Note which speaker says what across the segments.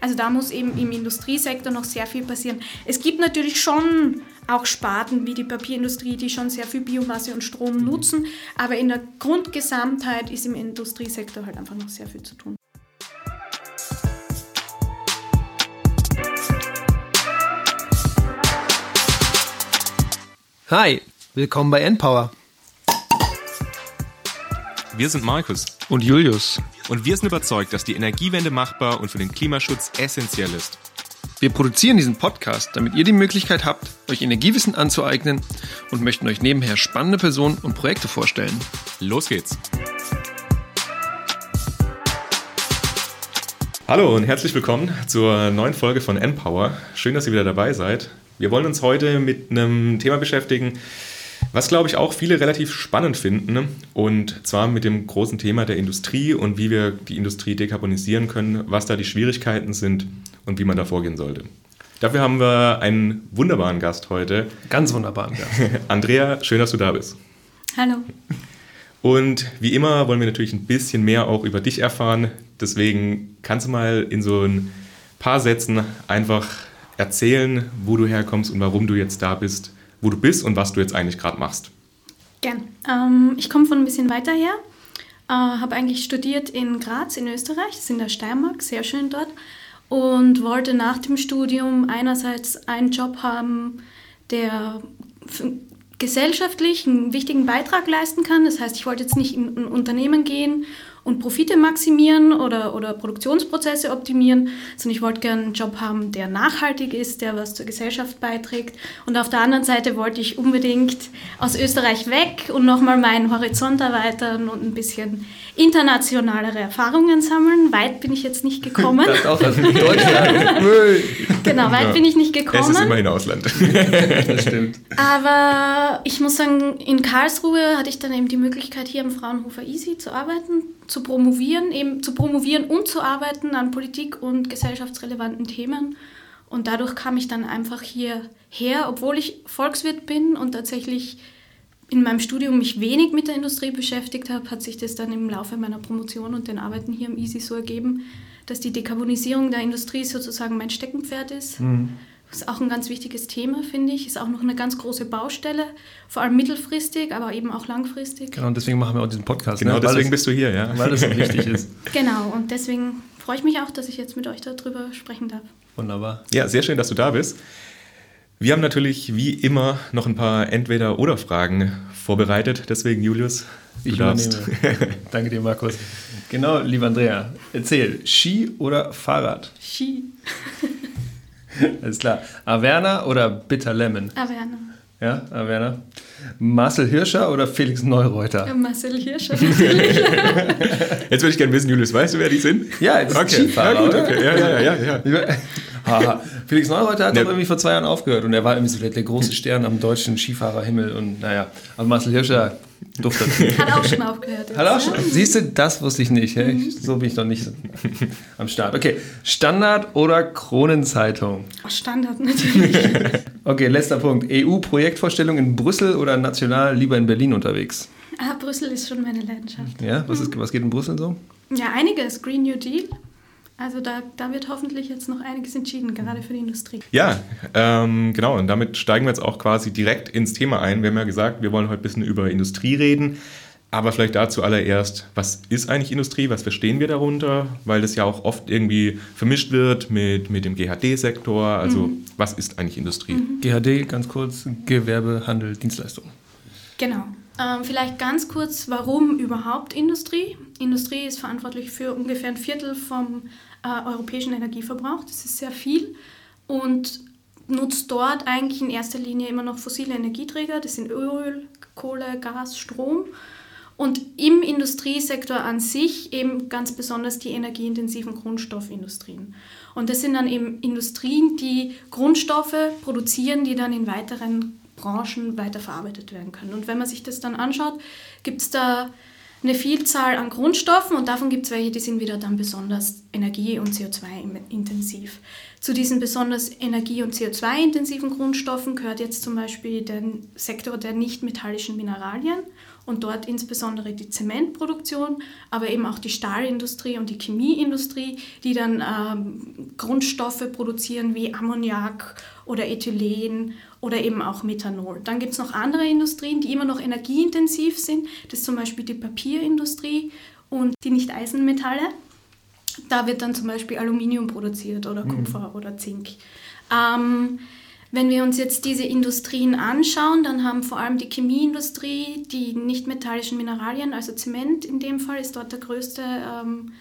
Speaker 1: Also da muss eben im Industriesektor noch sehr viel passieren. Es gibt natürlich schon auch Sparten wie die Papierindustrie, die schon sehr viel Biomasse und Strom nutzen, aber in der Grundgesamtheit ist im Industriesektor halt einfach noch sehr viel zu tun.
Speaker 2: Hi, willkommen bei Npower.
Speaker 3: Wir sind Markus
Speaker 2: und Julius
Speaker 3: und wir sind überzeugt, dass die Energiewende machbar und für den Klimaschutz essentiell ist.
Speaker 2: Wir produzieren diesen Podcast, damit ihr die Möglichkeit habt, euch Energiewissen anzueignen und möchten euch nebenher spannende Personen und Projekte vorstellen.
Speaker 3: Los geht's! Hallo und herzlich willkommen zur neuen Folge von Npower. Schön, dass ihr wieder dabei seid. Wir wollen uns heute mit einem Thema beschäftigen, was, glaube ich, auch viele relativ spannend finden. Und zwar mit dem großen Thema der Industrie und wie wir die Industrie dekarbonisieren können, was da die Schwierigkeiten sind und wie man da vorgehen sollte. Dafür haben wir einen wunderbaren Gast heute.
Speaker 2: Ganz wunderbaren Gast.
Speaker 3: Andrea, schön, dass du da bist.
Speaker 1: Hallo.
Speaker 3: Und wie immer wollen wir natürlich ein bisschen mehr auch über dich erfahren. Deswegen kannst du mal in so ein paar Sätzen einfach erzählen, wo du herkommst und warum du jetzt da bist, wo du bist und was du jetzt eigentlich gerade machst.
Speaker 1: Gern. Ähm, ich komme von ein bisschen weiter her, äh, habe eigentlich studiert in Graz in Österreich, das ist in der Steiermark, sehr schön dort, und wollte nach dem Studium einerseits einen Job haben, der gesellschaftlich einen wichtigen Beitrag leisten kann. Das heißt, ich wollte jetzt nicht in ein Unternehmen gehen und Profite maximieren oder, oder Produktionsprozesse optimieren, sondern ich wollte gerne einen Job haben, der nachhaltig ist, der was zur Gesellschaft beiträgt. Und auf der anderen Seite wollte ich unbedingt aus Österreich weg und nochmal meinen Horizont erweitern und ein bisschen internationalere Erfahrungen sammeln. Weit bin ich jetzt nicht gekommen. Das auch aus Deutschland. genau, weit ja. bin ich nicht gekommen. Es
Speaker 3: ist immerhin Ausland.
Speaker 1: das stimmt. Aber ich muss sagen, in Karlsruhe hatte ich dann eben die Möglichkeit, hier am Fraunhofer Easy zu arbeiten, zu promovieren, eben zu promovieren und zu arbeiten an Politik- und gesellschaftsrelevanten Themen. Und dadurch kam ich dann einfach hierher, obwohl ich Volkswirt bin und tatsächlich in meinem Studium mich wenig mit der Industrie beschäftigt habe, hat sich das dann im Laufe meiner Promotion und den Arbeiten hier am EASY so ergeben, dass die Dekarbonisierung der Industrie sozusagen mein Steckenpferd ist. Mhm. Das ist auch ein ganz wichtiges Thema, finde ich. Ist auch noch eine ganz große Baustelle, vor allem mittelfristig, aber eben auch langfristig.
Speaker 2: Genau, und deswegen machen wir auch diesen Podcast.
Speaker 3: Genau, ne? deswegen es, bist du hier, ja.
Speaker 2: Weil das so wichtig ist.
Speaker 1: Genau, und deswegen freue ich mich auch, dass ich jetzt mit euch darüber sprechen darf.
Speaker 2: Wunderbar.
Speaker 3: Ja, sehr schön, dass du da bist. Wir haben natürlich wie immer noch ein paar Entweder-Oder-Fragen vorbereitet. Deswegen, Julius,
Speaker 2: du ich darfst. Danke dir, Markus. Genau, lieber Andrea, erzähl, Ski oder Fahrrad?
Speaker 1: Ski.
Speaker 2: Alles klar. Averna oder Bitter Lemon?
Speaker 1: Averna.
Speaker 2: Ja, Averna. Marcel Hirscher oder Felix Neureuter?
Speaker 1: Ja, Marcel Hirscher natürlich.
Speaker 3: Jetzt würde ich gerne wissen, Julius, weißt du, wer die sind?
Speaker 2: Ja, jetzt okay. Skifahrer, ja, gut, okay.
Speaker 3: Ja, ja, ja, ja. ja.
Speaker 2: Felix Neureuter hat ne. doch irgendwie vor zwei Jahren aufgehört und er war irgendwie so der, der große Stern am deutschen Skifahrerhimmel und naja, aber Marcel Hirscher duftet.
Speaker 1: Hat auch schon aufgehört.
Speaker 2: Hat auch schon. Siehst du, das wusste ich nicht. Hey? Mhm. So bin ich noch nicht am Start. Okay, Standard oder Kronenzeitung?
Speaker 1: Oh, Standard natürlich.
Speaker 2: okay, letzter Punkt. EU-Projektvorstellung in Brüssel oder national lieber in Berlin unterwegs?
Speaker 1: Ah, Brüssel ist schon meine Leidenschaft.
Speaker 2: Ja, was, ist, was geht in Brüssel so?
Speaker 1: Ja, einiges. Green New Deal. Also da, da wird hoffentlich jetzt noch einiges entschieden, gerade für die Industrie.
Speaker 3: Ja, ähm, genau. Und damit steigen wir jetzt auch quasi direkt ins Thema ein. Wir haben ja gesagt, wir wollen heute ein bisschen über Industrie reden. Aber vielleicht dazu allererst, was ist eigentlich Industrie? Was verstehen wir darunter? Weil das ja auch oft irgendwie vermischt wird mit, mit dem GHD-Sektor. Also mhm. was ist eigentlich Industrie? Mhm.
Speaker 2: GHD, ganz kurz, Gewerbe, Handel, Dienstleistung.
Speaker 1: Genau. Ähm, vielleicht ganz kurz, warum überhaupt Industrie? Industrie ist verantwortlich für ungefähr ein Viertel vom äh, europäischen Energieverbrauch. Das ist sehr viel und nutzt dort eigentlich in erster Linie immer noch fossile Energieträger. Das sind Öl, Kohle, Gas, Strom. Und im Industriesektor an sich eben ganz besonders die energieintensiven Grundstoffindustrien. Und das sind dann eben Industrien, die Grundstoffe produzieren, die dann in weiteren Branchen weiterverarbeitet werden können. Und wenn man sich das dann anschaut, gibt es da eine Vielzahl an Grundstoffen und davon gibt es welche, die sind wieder dann besonders energie- und CO2-intensiv. Zu diesen besonders energie- und CO2-intensiven Grundstoffen gehört jetzt zum Beispiel der Sektor der nicht-metallischen Mineralien und dort insbesondere die Zementproduktion, aber eben auch die Stahlindustrie und die Chemieindustrie, die dann ähm, Grundstoffe produzieren wie Ammoniak oder Ethylen oder eben auch Methanol. Dann gibt es noch andere Industrien, die immer noch energieintensiv sind. Das ist zum Beispiel die Papierindustrie und die Nicht-Eisenmetalle. Da wird dann zum Beispiel Aluminium produziert oder mhm. Kupfer mhm. oder Zink. Ähm, wenn wir uns jetzt diese Industrien anschauen, dann haben vor allem die Chemieindustrie, die nicht-metallischen Mineralien, also Zement in dem Fall, ist dort der größte ähm,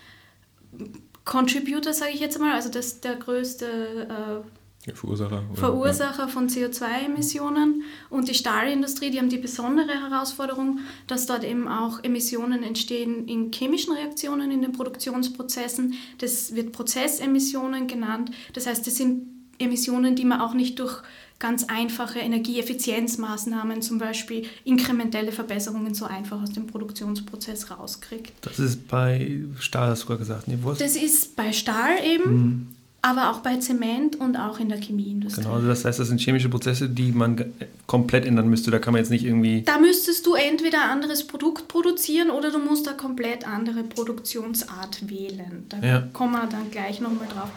Speaker 1: Contributor, sage ich jetzt mal, also das der größte
Speaker 3: äh, Verursacher,
Speaker 1: Verursacher ja. von CO2-Emissionen. Und die Stahlindustrie, die haben die besondere Herausforderung, dass dort eben auch Emissionen entstehen in chemischen Reaktionen, in den Produktionsprozessen. Das wird Prozessemissionen genannt. Das heißt, das sind Emissionen, die man auch nicht durch ganz einfache Energieeffizienzmaßnahmen, zum Beispiel inkrementelle Verbesserungen, so einfach aus dem Produktionsprozess rauskriegt.
Speaker 2: Das ist bei Stahl, hast du gerade gesagt. Nee,
Speaker 1: das ist bei Stahl eben, mhm. Aber auch bei Zement und auch in der Chemieindustrie.
Speaker 2: Genau, also das heißt, das sind chemische Prozesse, die man komplett ändern müsste. Da kann man jetzt nicht irgendwie...
Speaker 1: Da müsstest du entweder ein anderes Produkt produzieren oder du musst eine komplett andere Produktionsart wählen. Da ja. kommen wir dann gleich nochmal drauf.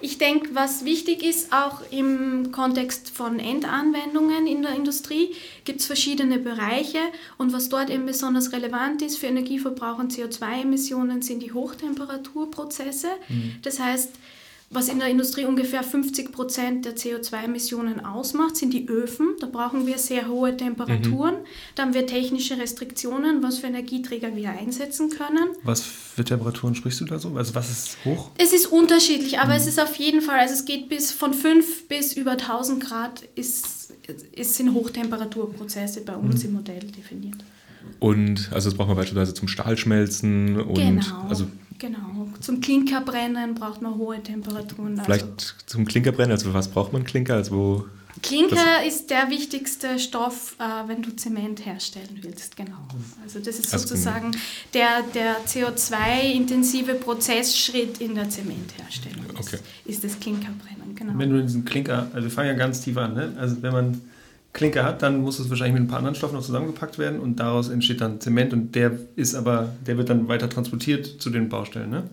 Speaker 1: Ich denke, was wichtig ist, auch im Kontext von Endanwendungen in der Industrie, gibt es verschiedene Bereiche und was dort eben besonders relevant ist für Energieverbrauch und CO2-Emissionen sind die Hochtemperaturprozesse. Mhm. Das heißt, was in der Industrie ungefähr 50 Prozent der CO2-Emissionen ausmacht, sind die Öfen. Da brauchen wir sehr hohe Temperaturen. Mhm. Da haben wir technische Restriktionen, was für Energieträger wir einsetzen können.
Speaker 2: Was für Temperaturen sprichst du da so? Also was ist hoch?
Speaker 1: Es ist unterschiedlich, aber mhm. es ist auf jeden Fall, also es geht bis von 5 bis über 1000 Grad, ist, es sind Hochtemperaturprozesse bei uns mhm. im Modell definiert.
Speaker 3: Und also das braucht man beispielsweise zum Stahlschmelzen und
Speaker 1: genau,
Speaker 3: also
Speaker 1: genau. Zum Klinkerbrennen braucht man hohe Temperaturen.
Speaker 3: Vielleicht also. zum Klinkerbrennen, also was braucht man Klinker? Also
Speaker 1: Klinker ist der wichtigste Stoff, äh, wenn du Zement herstellen willst, genau. Also das ist also sozusagen der, der CO2-intensive Prozessschritt in der Zementherstellung.
Speaker 3: Okay.
Speaker 1: Ist, ist das Klinkerbrennen, genau.
Speaker 2: Wenn du diesen Klinker, also wir fangen ja ganz tief an, ne? also wenn man Klinker hat, dann muss es wahrscheinlich mit ein paar anderen Stoffen noch zusammengepackt werden und daraus entsteht dann Zement und der ist aber, der wird dann weiter transportiert zu den Baustellen, ne?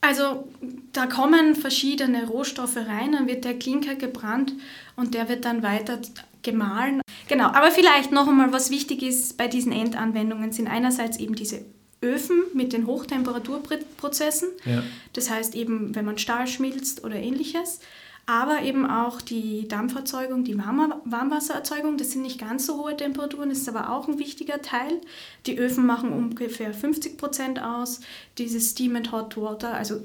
Speaker 1: Also da kommen verschiedene Rohstoffe rein, dann wird der Klinker gebrannt und der wird dann weiter gemahlen. Genau, aber vielleicht noch einmal, was wichtig ist bei diesen Endanwendungen, sind einerseits eben diese Öfen mit den Hochtemperaturprozessen. Ja. Das heißt eben, wenn man Stahl schmilzt oder ähnliches aber eben auch die Dampferzeugung, die Warmwassererzeugung. Das sind nicht ganz so hohe Temperaturen, das ist aber auch ein wichtiger Teil. Die Öfen machen ungefähr 50 Prozent aus. Dieses Steam and Hot Water, also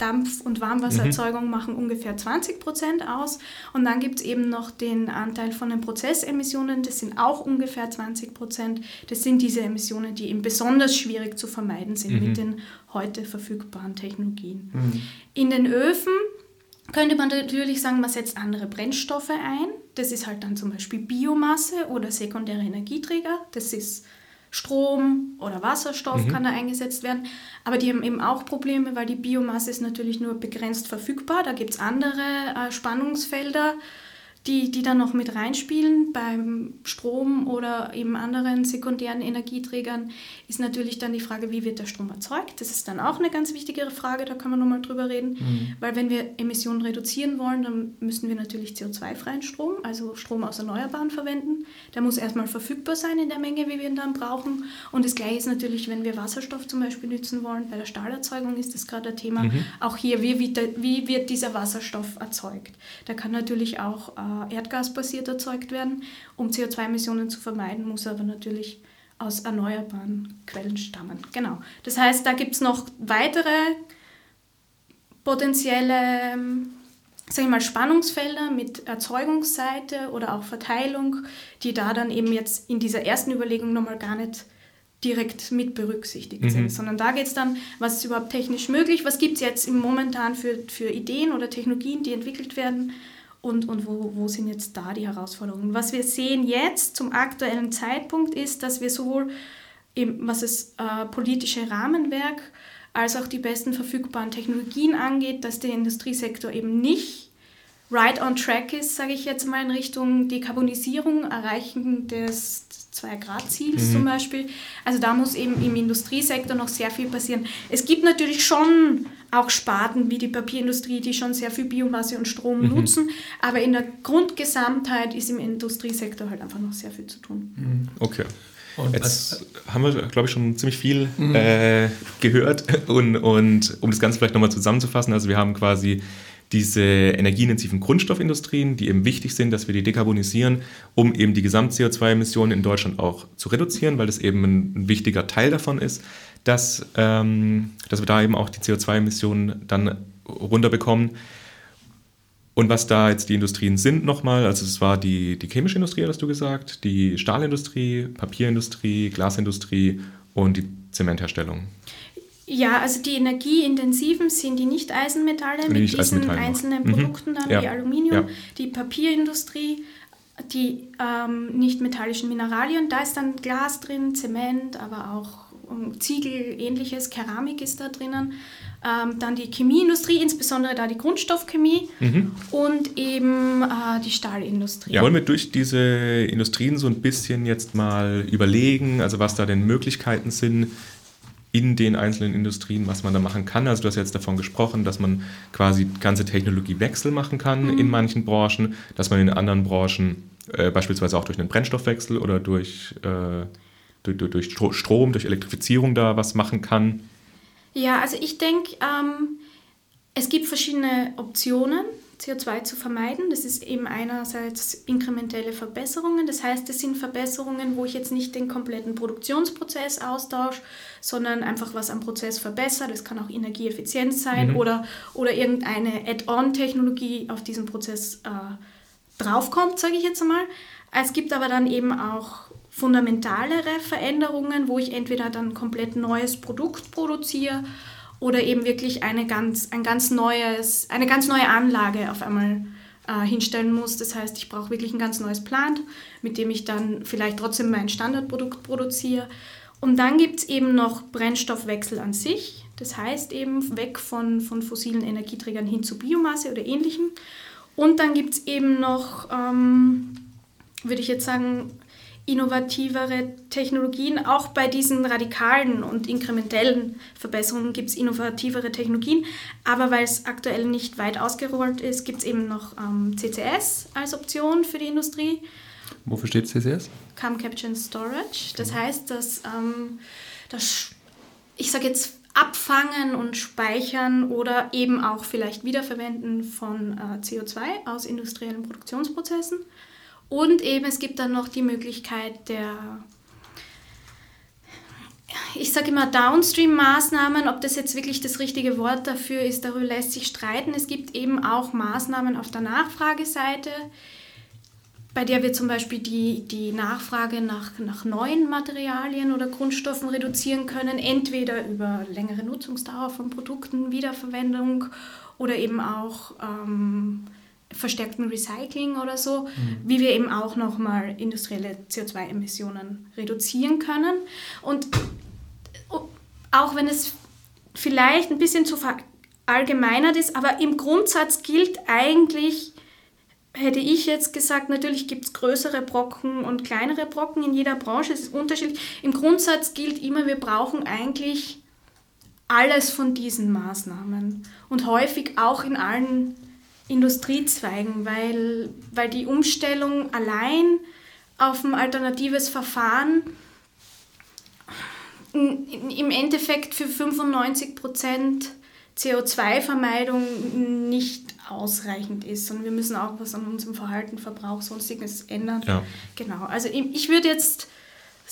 Speaker 1: Dampf- und Warmwassererzeugung mhm. machen ungefähr 20 Prozent aus. Und dann gibt es eben noch den Anteil von den Prozessemissionen, das sind auch ungefähr 20 Prozent. Das sind diese Emissionen, die eben besonders schwierig zu vermeiden sind mhm. mit den heute verfügbaren Technologien. Mhm. In den Öfen könnte man natürlich sagen, man setzt andere Brennstoffe ein. Das ist halt dann zum Beispiel Biomasse oder sekundäre Energieträger. Das ist Strom oder Wasserstoff mhm. kann da eingesetzt werden. Aber die haben eben auch Probleme, weil die Biomasse ist natürlich nur begrenzt verfügbar. Da gibt es andere äh, Spannungsfelder die, die dann noch mit reinspielen. Beim Strom oder eben anderen sekundären Energieträgern ist natürlich dann die Frage, wie wird der Strom erzeugt. Das ist dann auch eine ganz wichtige Frage, da kann man nochmal drüber reden. Mhm. Weil wenn wir Emissionen reduzieren wollen, dann müssen wir natürlich CO2-freien Strom, also Strom aus Erneuerbaren verwenden. Der muss erstmal verfügbar sein in der Menge, wie wir ihn dann brauchen. Und das gleiche ist natürlich, wenn wir Wasserstoff zum Beispiel nutzen wollen. Bei der Stahlerzeugung ist das gerade ein Thema. Mhm. Auch hier, wie, wie, wird dieser Wasserstoff erzeugt? Da kann natürlich auch äh, äh, erdgasbasiert erzeugt werden. Um CO2-Emissionen zu vermeiden, muss er aber natürlich aus erneuerbaren Quellen stammen. Genau. Das heißt, da gibt es noch weitere potenzielle sag ich mal, Spannungsfelder mit Erzeugungsseite oder auch Verteilung, die da dann eben jetzt in dieser ersten Überlegung nochmal gar nicht direkt mit berücksichtigt mhm. sind, sondern da geht es dann, was ist überhaupt technisch möglich, was gibt es jetzt im momentan für, für Ideen oder Technologien, die entwickelt werden und, und wo, wo sind jetzt da die Herausforderungen. Was wir sehen jetzt zum aktuellen Zeitpunkt ist, dass wir sowohl, eben, was das äh, politische Rahmenwerk als auch die besten verfügbaren Technologien angeht, dass der Industriesektor eben nicht right on track ist, sage ich jetzt mal, in Richtung Dekarbonisierung, Erreichen des 2-Grad-Ziels mhm. zum Beispiel. Also da muss eben im Industriesektor noch sehr viel passieren. Es gibt natürlich schon auch Sparten wie die Papierindustrie, die schon sehr viel Biomasse und Strom mhm. nutzen, aber in der Grundgesamtheit ist im Industriesektor halt einfach noch sehr viel zu tun.
Speaker 3: Mhm. Okay. Und Jetzt haben wir, glaube ich, schon ziemlich viel mhm. äh, gehört. Und, und um das Ganze vielleicht nochmal zusammenzufassen, also wir haben quasi diese energieintensiven Grundstoffindustrien, die eben wichtig sind, dass wir die dekarbonisieren, um eben die Gesamt-CO2-Emissionen in Deutschland auch zu reduzieren, weil das eben ein, wichtiger Teil davon ist, dass, ähm, dass wir da eben auch die CO2-Emissionen dann runterbekommen. Und was da jetzt die Industrien sind nochmal, also es war die, die chemische Industrie, hast du gesagt, die Stahlindustrie, Papierindustrie, Glasindustrie und die Zementherstellung.
Speaker 1: Ja, also die energieintensiven sind die Nicht-Eisenmetalle mit nicht diesen einzelnen noch. Mhm. Produkten mhm. dann ja. wie Aluminium, ja. die Papierindustrie, die ähm, nicht-metallischen Mineralien, da ist dann Glas drin, Zement, aber auch Ziegel, ähnliches, Keramik ist da drinnen. Ähm, dann die Chemieindustrie, insbesondere da die Grundstoffchemie mhm. und eben äh, die Stahlindustrie.
Speaker 3: Ja. Wollen wir durch diese Industrien so ein bisschen jetzt mal überlegen, also was da denn Möglichkeiten sind in den einzelnen Industrien, was man da machen kann. Also du hast jetzt davon gesprochen, dass man quasi ganze Technologiewechsel machen kann mhm. in manchen Branchen, dass man in anderen Branchen äh, beispielsweise auch durch einen Brennstoffwechsel oder durch, äh, durch, durch, Strom, durch Elektrifizierung da was machen kann.
Speaker 1: Ja, also ich denke, ähm, es gibt verschiedene Optionen, CO2 zu vermeiden. Das ist eben einerseits inkrementelle Verbesserungen. Das heißt, das sind Verbesserungen, wo ich jetzt nicht den kompletten Produktionsprozess austausche, sondern einfach was am Prozess verbessert. Das kann auch Energieeffizienz sein mhm. oder, oder irgendeine Add-on-Technologie auf diesen Prozess äh, draufkommt, sage ich jetzt einmal. Es gibt aber dann eben auch fundamentalere Veränderungen, wo ich entweder dann komplett neues Produkt produziere oder eben wirklich eine ganz, ein ganz neues, eine ganz neue Anlage auf einmal äh, hinstellen muss. Das heißt, ich brauche wirklich ein ganz neues Plant, mit dem ich dann vielleicht trotzdem mein Standardprodukt produziere. Und dann gibt es eben noch Brennstoffwechsel an sich. Das heißt eben weg von, von fossilen Energieträgern hin zu Biomasse oder ähnlichem. Und dann gibt es eben noch, ähm, würde ich jetzt sagen, innovativere Technologien. Auch bei diesen radikalen und inkrementellen Verbesserungen gibt es innovativere Technologien. Aber weil es aktuell nicht weit ausgerollt ist, gibt es eben noch ähm, CCS als Option für die Industrie.
Speaker 2: Wofür steht CCS?
Speaker 1: Carbon Capture and Storage. Das heißt, dass ähm, das, ich sage jetzt, Abfangen und Speichern oder eben auch vielleicht Wiederverwenden von äh, CO2 aus industriellen Produktionsprozessen. Und eben es gibt dann noch die Möglichkeit der, ich sage immer Downstream-Maßnahmen, ob das jetzt wirklich das richtige Wort dafür ist, darüber lässt sich streiten. Es gibt eben auch Maßnahmen auf der Nachfrageseite, bei der wir zum Beispiel die, die Nachfrage nach, nach neuen Materialien oder Grundstoffen reduzieren können, entweder über längere Nutzungsdauer von Produkten, Wiederverwendung oder eben auch ähm, verstärkten Recycling oder so, mhm. wie wir eben auch nochmal industrielle CO2-Emissionen reduzieren können. Und auch wenn es vielleicht ein bisschen zu verallgemeinert ist, aber im Grundsatz gilt eigentlich, hätte ich jetzt gesagt, natürlich gibt es größere Brocken und kleinere Brocken in jeder Branche, es ist unterschiedlich. Im Grundsatz gilt immer, wir brauchen eigentlich alles von diesen Maßnahmen und häufig auch in allen Industriezweigen, weil, weil die Umstellung allein auf ein alternatives Verfahren im Endeffekt für 95% CO2-Vermeidung nicht ausreichend ist, sondern wir müssen auch was an unserem Verhalten, Verbrauch, sonstiges ändern. Ja. Genau. Also ich würde jetzt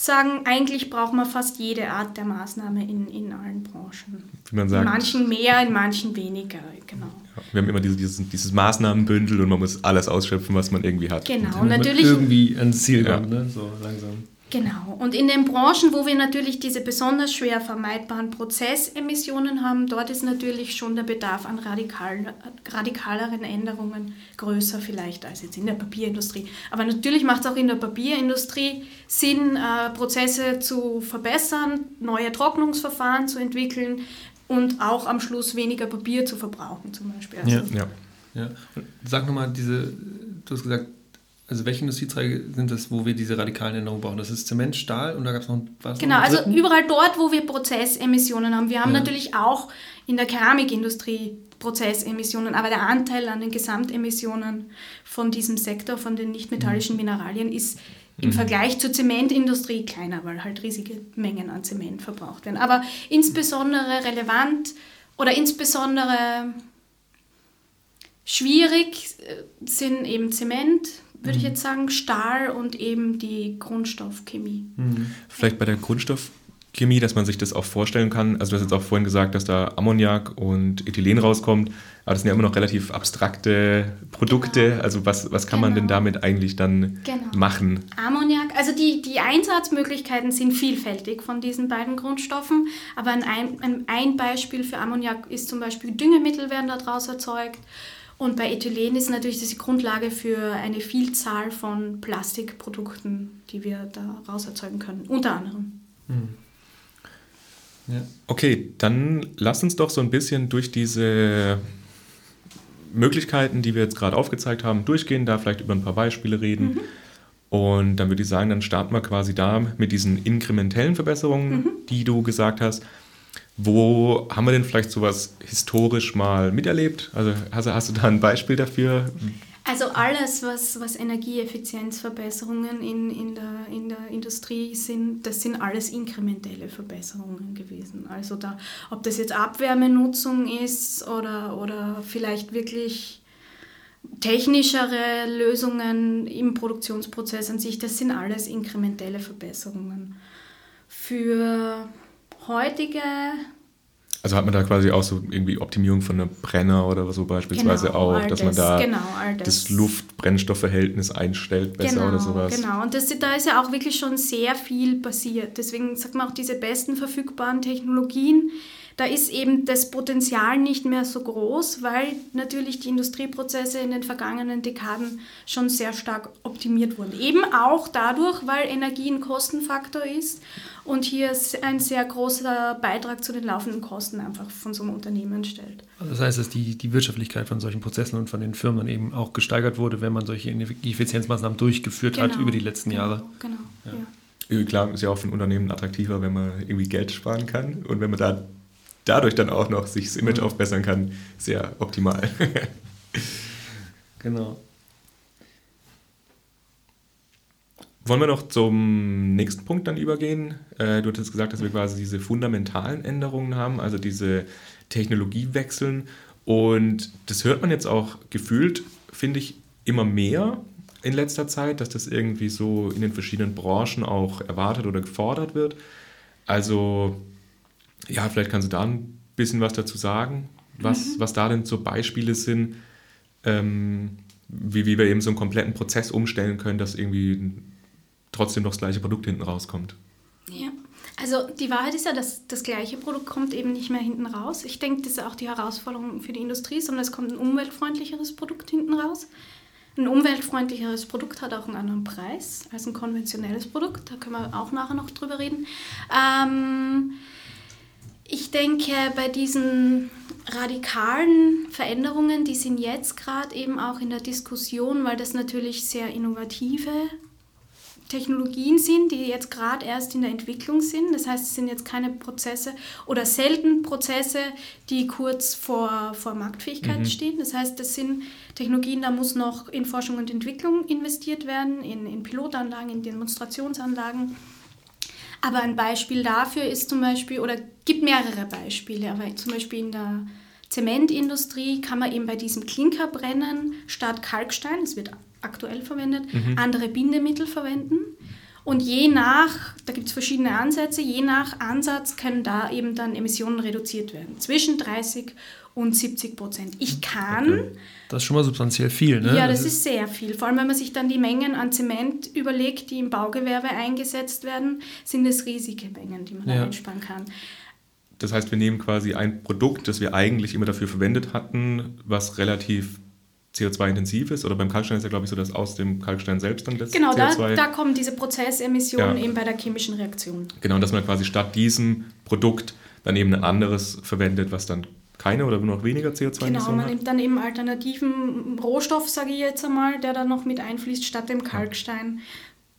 Speaker 1: sagen, eigentlich braucht man fast jede Art der Maßnahme in, in allen Branchen.
Speaker 3: Wie man sagt.
Speaker 1: In manchen mehr, in manchen weniger, genau.
Speaker 3: Ja, wir haben immer diese, dieses, dieses Maßnahmenbündel und man muss alles ausschöpfen, was man irgendwie hat.
Speaker 1: Genau, und natürlich.
Speaker 2: Irgendwie ans Ziel ja. kommt, ne? so langsam.
Speaker 1: Genau. Und in den Branchen, wo wir natürlich diese besonders schwer vermeidbaren Prozessemissionen haben, dort ist natürlich schon der Bedarf an radikal, radikaleren Änderungen größer vielleicht als jetzt in der Papierindustrie. Aber natürlich macht es auch in der Papierindustrie Sinn, äh, Prozesse zu verbessern, neue Trocknungsverfahren zu entwickeln und auch am Schluss weniger Papier zu verbrauchen zum Beispiel. Also
Speaker 3: ja. ja.
Speaker 2: Ja. Sag nochmal, diese, du hast gesagt, also welche Industriezweige sind das, wo wir diese radikalen Änderungen brauchen? Das ist Zement, Stahl und da gab es noch was.
Speaker 1: Genau, also überall dort, wo wir Prozessemissionen haben. Wir haben ja. natürlich auch in der Keramikindustrie Prozessemissionen, aber der Anteil an den Gesamtemissionen von diesem Sektor, von den nichtmetallischen mhm. Mineralien, ist im mhm. Vergleich zur Zementindustrie kleiner, weil halt riesige Mengen an Zement verbraucht werden. Aber insbesondere relevant oder insbesondere schwierig äh, sind eben Zement, würde ich mhm. jetzt sagen, Stahl und eben die Grundstoffchemie.
Speaker 3: Mhm. Vielleicht bei der Grundstoffchemie, dass man sich das auch vorstellen kann. Also du hast jetzt auch vorhin gesagt, dass da Ammoniak und Ethylen rauskommt, aber das sind ja immer noch relativ abstrakte Produkte. Genau. Also was, was kann genau. man denn genau. damit eigentlich dann genau. machen?
Speaker 1: Ammoniak, also die, die Einsatzmöglichkeiten sind vielfältig von diesen beiden Grundstoffen, aber ein, ein, ein Beispiel für Ammoniak ist zum Beispiel Düngemittel werden daraus erzeugt und bei Ethylen ist natürlich das die Grundlage für eine Vielzahl von Plastikprodukten, die wir daraus erzeugen können, unter anderem. Mhm.
Speaker 3: Ja. Okay, dann lass uns doch so ein bisschen durch diese Möglichkeiten, die wir jetzt gerade aufgezeigt haben, durchgehen, da vielleicht über ein paar Beispiele reden. Mhm. Und dann würde ich sagen, dann starten wir quasi da mit diesen inkrementellen Verbesserungen, mhm. die du gesagt hast. Wo haben wir denn vielleicht sowas historisch mal miterlebt? Also hast, hast du da ein Beispiel dafür?
Speaker 1: Also alles, was, was Energieeffizienzverbesserungen in, in, der, in der Industrie sind, das sind alles inkrementelle Verbesserungen gewesen. Also da, ob das jetzt Abwärmenutzung ist oder, oder vielleicht wirklich technischere Lösungen im Produktionsprozess an sich, das sind alles inkrementelle Verbesserungen. Für heutige
Speaker 3: also hat man da quasi auch so irgendwie Optimierung von einem Brenner oder so beispielsweise genau, auch, dass das, man da genau, das. das Luft-Brennstoffverhältnis einstellt besser
Speaker 1: genau,
Speaker 3: oder sowas.
Speaker 1: Genau, und das, da ist ja auch wirklich schon sehr viel passiert. Deswegen sagt man auch diese besten verfügbaren Technologien, da ist eben das Potenzial nicht mehr so groß, weil natürlich die Industrieprozesse in den vergangenen Dekaden schon sehr stark optimiert wurden. Eben auch dadurch, weil Energie ein Kostenfaktor ist und hier ein sehr großer Beitrag zu den laufenden Kosten einfach von so einem Unternehmen stellt.
Speaker 2: Also das heißt, dass die, die Wirtschaftlichkeit von solchen Prozessen und von den Firmen eben auch gesteigert wurde, wenn man solche Effizienzmaßnahmen durchgeführt genau, hat über die letzten
Speaker 1: genau,
Speaker 2: Jahre.
Speaker 1: Genau, ja.
Speaker 3: ja. Klar, ist ja auch für ein Unternehmen attraktiver, wenn man irgendwie Geld sparen kann und wenn man da dadurch dann auch noch sich das Image mhm. aufbessern kann, sehr optimal.
Speaker 2: genau.
Speaker 3: Wollen wir noch zum nächsten Punkt dann übergehen? Äh, du hattest gesagt, dass wir quasi diese fundamentalen Änderungen haben, also diese Technologiewechseln. Und das hört man jetzt auch gefühlt, finde ich, immer mehr in letzter Zeit, dass das irgendwie so in den verschiedenen Branchen auch erwartet oder gefordert wird. Also ja, vielleicht kannst du da ein bisschen was dazu sagen, was, mhm. was da denn so Beispiele sind, ähm, wie, wie wir eben so einen kompletten Prozess umstellen können, dass irgendwie trotzdem noch das gleiche Produkt hinten rauskommt.
Speaker 1: Ja, also die Wahrheit ist ja, dass das gleiche Produkt kommt eben nicht mehr hinten raus. Ich denke, das ist auch die Herausforderung für die Industrie, sondern es kommt ein umweltfreundlicheres Produkt hinten raus. Ein umweltfreundlicheres Produkt hat auch einen anderen Preis als ein konventionelles Produkt. Da können wir auch nachher noch drüber reden. Ähm, ich denke, bei diesen radikalen Veränderungen, die sind jetzt gerade eben auch in der Diskussion, weil das natürlich sehr innovative Technologien sind, die jetzt gerade erst in der Entwicklung sind. Das heißt, es sind jetzt keine Prozesse oder selten Prozesse, die kurz vor, vor Marktfähigkeit mhm. stehen. Das heißt, das sind Technologien, da muss noch in Forschung und Entwicklung investiert werden, in, in Pilotanlagen, in Demonstrationsanlagen. Aber ein Beispiel dafür ist zum Beispiel, oder gibt mehrere Beispiele, aber zum Beispiel in der Zementindustrie kann man eben bei diesem Klinkerbrennen statt Kalkstein, das wird aktuell verwendet, mhm. andere Bindemittel verwenden. Und je nach, da gibt es verschiedene Ansätze, je nach Ansatz können da eben dann Emissionen reduziert werden. Zwischen 30 und 70 Prozent. Ich kann. Okay.
Speaker 2: Das ist schon mal substanziell viel, ne?
Speaker 1: Ja, das, das ist, ist sehr viel. Vor allem, wenn man sich dann die Mengen an Zement überlegt, die im Baugewerbe eingesetzt werden, sind es riesige Mengen, die man ja. da einsparen kann.
Speaker 3: Das heißt, wir nehmen quasi ein Produkt, das wir eigentlich immer dafür verwendet hatten, was relativ CO2-intensiv ist. Oder beim Kalkstein ist ja, glaube ich, so, dass aus dem Kalkstein selbst dann
Speaker 1: das genau, CO2... Genau, da, da kommen diese Prozessemissionen ja. eben bei der chemischen Reaktion.
Speaker 3: Genau, dass man quasi statt diesem Produkt dann eben ein anderes verwendet, was dann keine oder nur noch weniger CO2-Emissionen
Speaker 1: Genau, man
Speaker 3: hat?
Speaker 1: nimmt dann eben alternativen Rohstoff, sage ich jetzt einmal, der dann noch mit einfließt statt dem Kalkstein.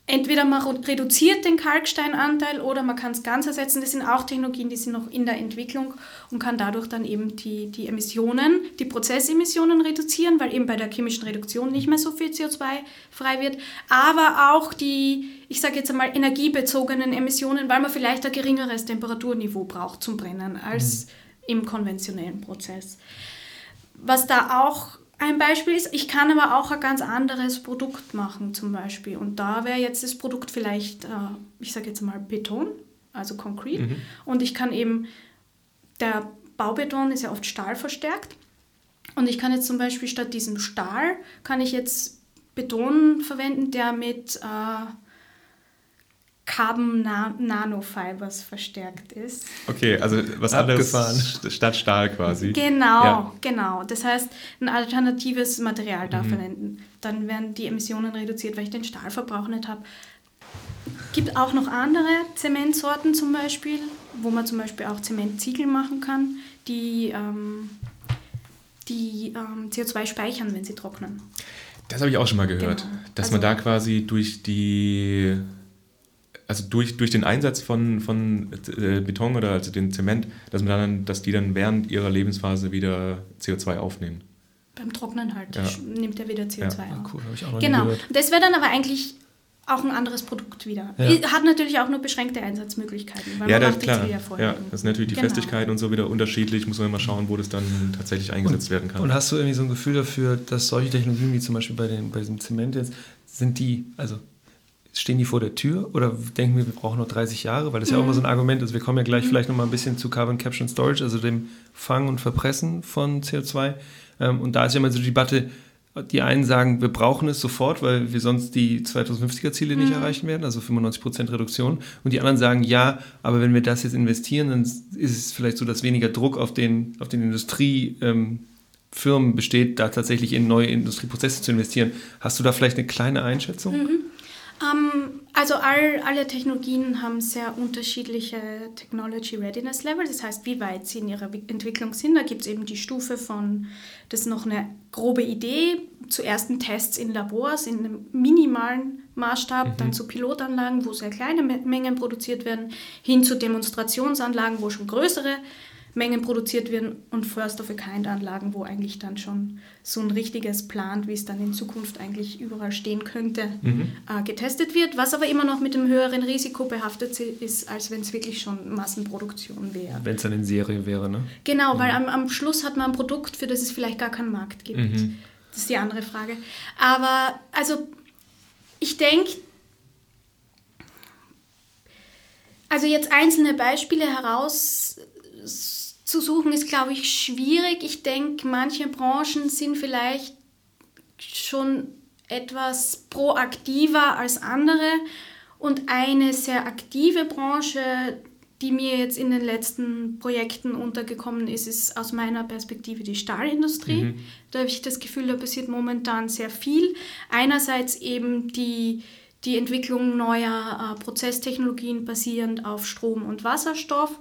Speaker 1: Entweder man reduziert den Kalksteinanteil oder man kann es ganz ersetzen. Das sind auch Technologien, die sind noch in der Entwicklung und kann dadurch dann eben die, die Emissionen, die Prozessemissionen reduzieren, weil eben bei der chemischen Reduktion nicht mehr so viel CO2 frei wird. Aber auch die, ich sage jetzt einmal, energiebezogenen Emissionen, weil man vielleicht ein geringeres Temperaturniveau braucht zum Brennen als im konventionellen Prozess. Was da auch ein Beispiel ist, ich kann aber auch ein ganz anderes Produkt machen zum Beispiel. Und da wäre jetzt das Produkt vielleicht, äh, ich sage jetzt mal Beton, also Concrete.
Speaker 3: Mhm.
Speaker 1: Und ich kann eben, der Baubeton ist ja oft Stahl verstärkt. Und ich kann jetzt zum Beispiel statt diesem Stahl, kann ich jetzt Beton verwenden, der mit äh, Carbon Na Nanofibers verstärkt ist.
Speaker 3: Okay, also was
Speaker 2: Abgefahren.
Speaker 3: anderes st- statt Stahl quasi.
Speaker 1: Genau,
Speaker 3: Ja.
Speaker 1: genau. Das heißt, ein alternatives Material
Speaker 3: Mhm.
Speaker 1: da verwenden. Dann werden die Emissionen reduziert, weil ich den Stahlverbrauch nicht habe. Gibt auch noch andere Zementsorten zum Beispiel, wo man zum Beispiel auch Zementziegel machen kann, die, ähm, die ähm, CO2 speichern, wenn sie trocknen.
Speaker 3: Das habe ich auch schon mal gehört,
Speaker 1: Genau.
Speaker 3: dass man
Speaker 1: Also-
Speaker 3: da quasi durch die, also durch, durch den Einsatz von, von äh, Beton oder also den Zement, dass man dann, dass die dann während ihrer Lebensphase wieder CO2 aufnehmen.
Speaker 1: Beim Trocknen halt
Speaker 3: Ja.
Speaker 1: nimmt er wieder CO2
Speaker 2: Ah,
Speaker 1: auf.
Speaker 2: cool, habe ich auch noch
Speaker 1: Genau.
Speaker 2: gehört.
Speaker 1: Das wäre dann aber eigentlich auch ein anderes Produkt wieder.
Speaker 2: Ja.
Speaker 1: Hat natürlich auch nur beschränkte Einsatzmöglichkeiten, weil
Speaker 3: ja,
Speaker 1: man
Speaker 3: das,
Speaker 1: macht die
Speaker 3: klar. Ja, das ist natürlich die
Speaker 1: Genau.
Speaker 3: Festigkeit und so wieder unterschiedlich. Muss man immer schauen, wo das dann tatsächlich eingesetzt werden kann.
Speaker 2: Und hast du irgendwie so ein Gefühl dafür, dass solche Technologien wie zum Beispiel bei, den, bei diesem Zement jetzt, sind die, also stehen die vor der Tür oder denken wir, wir brauchen noch 30 Jahre? Weil das ist ja auch immer so ein Argument ist. Wir kommen ja gleich vielleicht nochmal ein bisschen zu Carbon Capture and Storage, also dem Fangen und Verpressen von CO2. Ähm, und da ist ja immer so die Debatte, die einen sagen, wir brauchen es sofort, weil wir sonst die 2050er Ziele nicht erreichen werden, also 95% Reduktion. Und die anderen sagen, ja, aber wenn wir das jetzt investieren, dann ist es vielleicht so, dass weniger Druck auf den, auf den Industrie, ähm, besteht, da tatsächlich in neue Industrieprozesse zu investieren. Hast du da vielleicht eine kleine Einschätzung?
Speaker 1: Ähm, also all, alle Technologien haben sehr unterschiedliche Technology Readiness Level, das heißt, wie weit sie in ihrer Wi- Entwicklung sind. Da gibt es eben die Stufe von, das ist noch eine grobe Idee, zu ersten Tests in Labors in einem minimalen Maßstab, dann zu Pilotanlagen, wo sehr kleine Me- Mengen produziert werden, hin zu Demonstrationsanlagen, wo schon größere Mengen produziert werden und First of a Kind Anlagen, wo eigentlich dann schon so ein richtiges Plant, wie es dann in Zukunft eigentlich überall stehen könnte, äh, getestet wird, was aber immer noch mit einem höheren Risiko behaftet ist, als wenn es wirklich schon Massenproduktion wäre.
Speaker 2: Wenn es dann in Serie wäre, ne?
Speaker 1: Genau, weil am, am Schluss hat man ein Produkt, für das es vielleicht gar keinen Markt gibt. Das ist die andere Frage. Aber also ich denke, also jetzt einzelne Beispiele herauszusuchen, ist, glaube ich, schwierig. Ich denke, manche Branchen sind vielleicht schon etwas proaktiver als andere. Und eine sehr aktive Branche, die mir jetzt in den letzten Projekten untergekommen ist, ist aus meiner Perspektive die Stahlindustrie. Da habe ich das Gefühl, da passiert momentan sehr viel. Einerseits eben die, die Entwicklung neuer äh, Prozesstechnologien basierend auf Strom und Wasserstoff.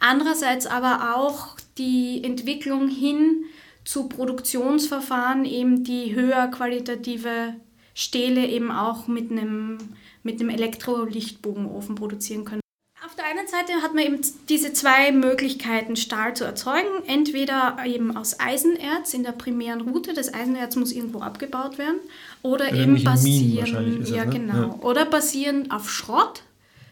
Speaker 1: Andererseits aber auch die Entwicklung hin zu Produktionsverfahren, eben die höher qualitative Stähle eben auch mit einem, mit einem Elektrolichtbogenofen produzieren können. Auf der einen Seite hat man eben diese zwei Möglichkeiten, Stahl zu erzeugen. Entweder eben aus Eisenerz in der primären Route. Das Eisenerz muss irgendwo abgebaut werden. Oder
Speaker 2: Also
Speaker 1: eben
Speaker 2: nicht in Minen wahrscheinlich
Speaker 1: basieren,
Speaker 2: ist das,
Speaker 1: ja,
Speaker 2: ne?
Speaker 1: genau.
Speaker 2: Ja.
Speaker 1: Oder basierend auf Schrott.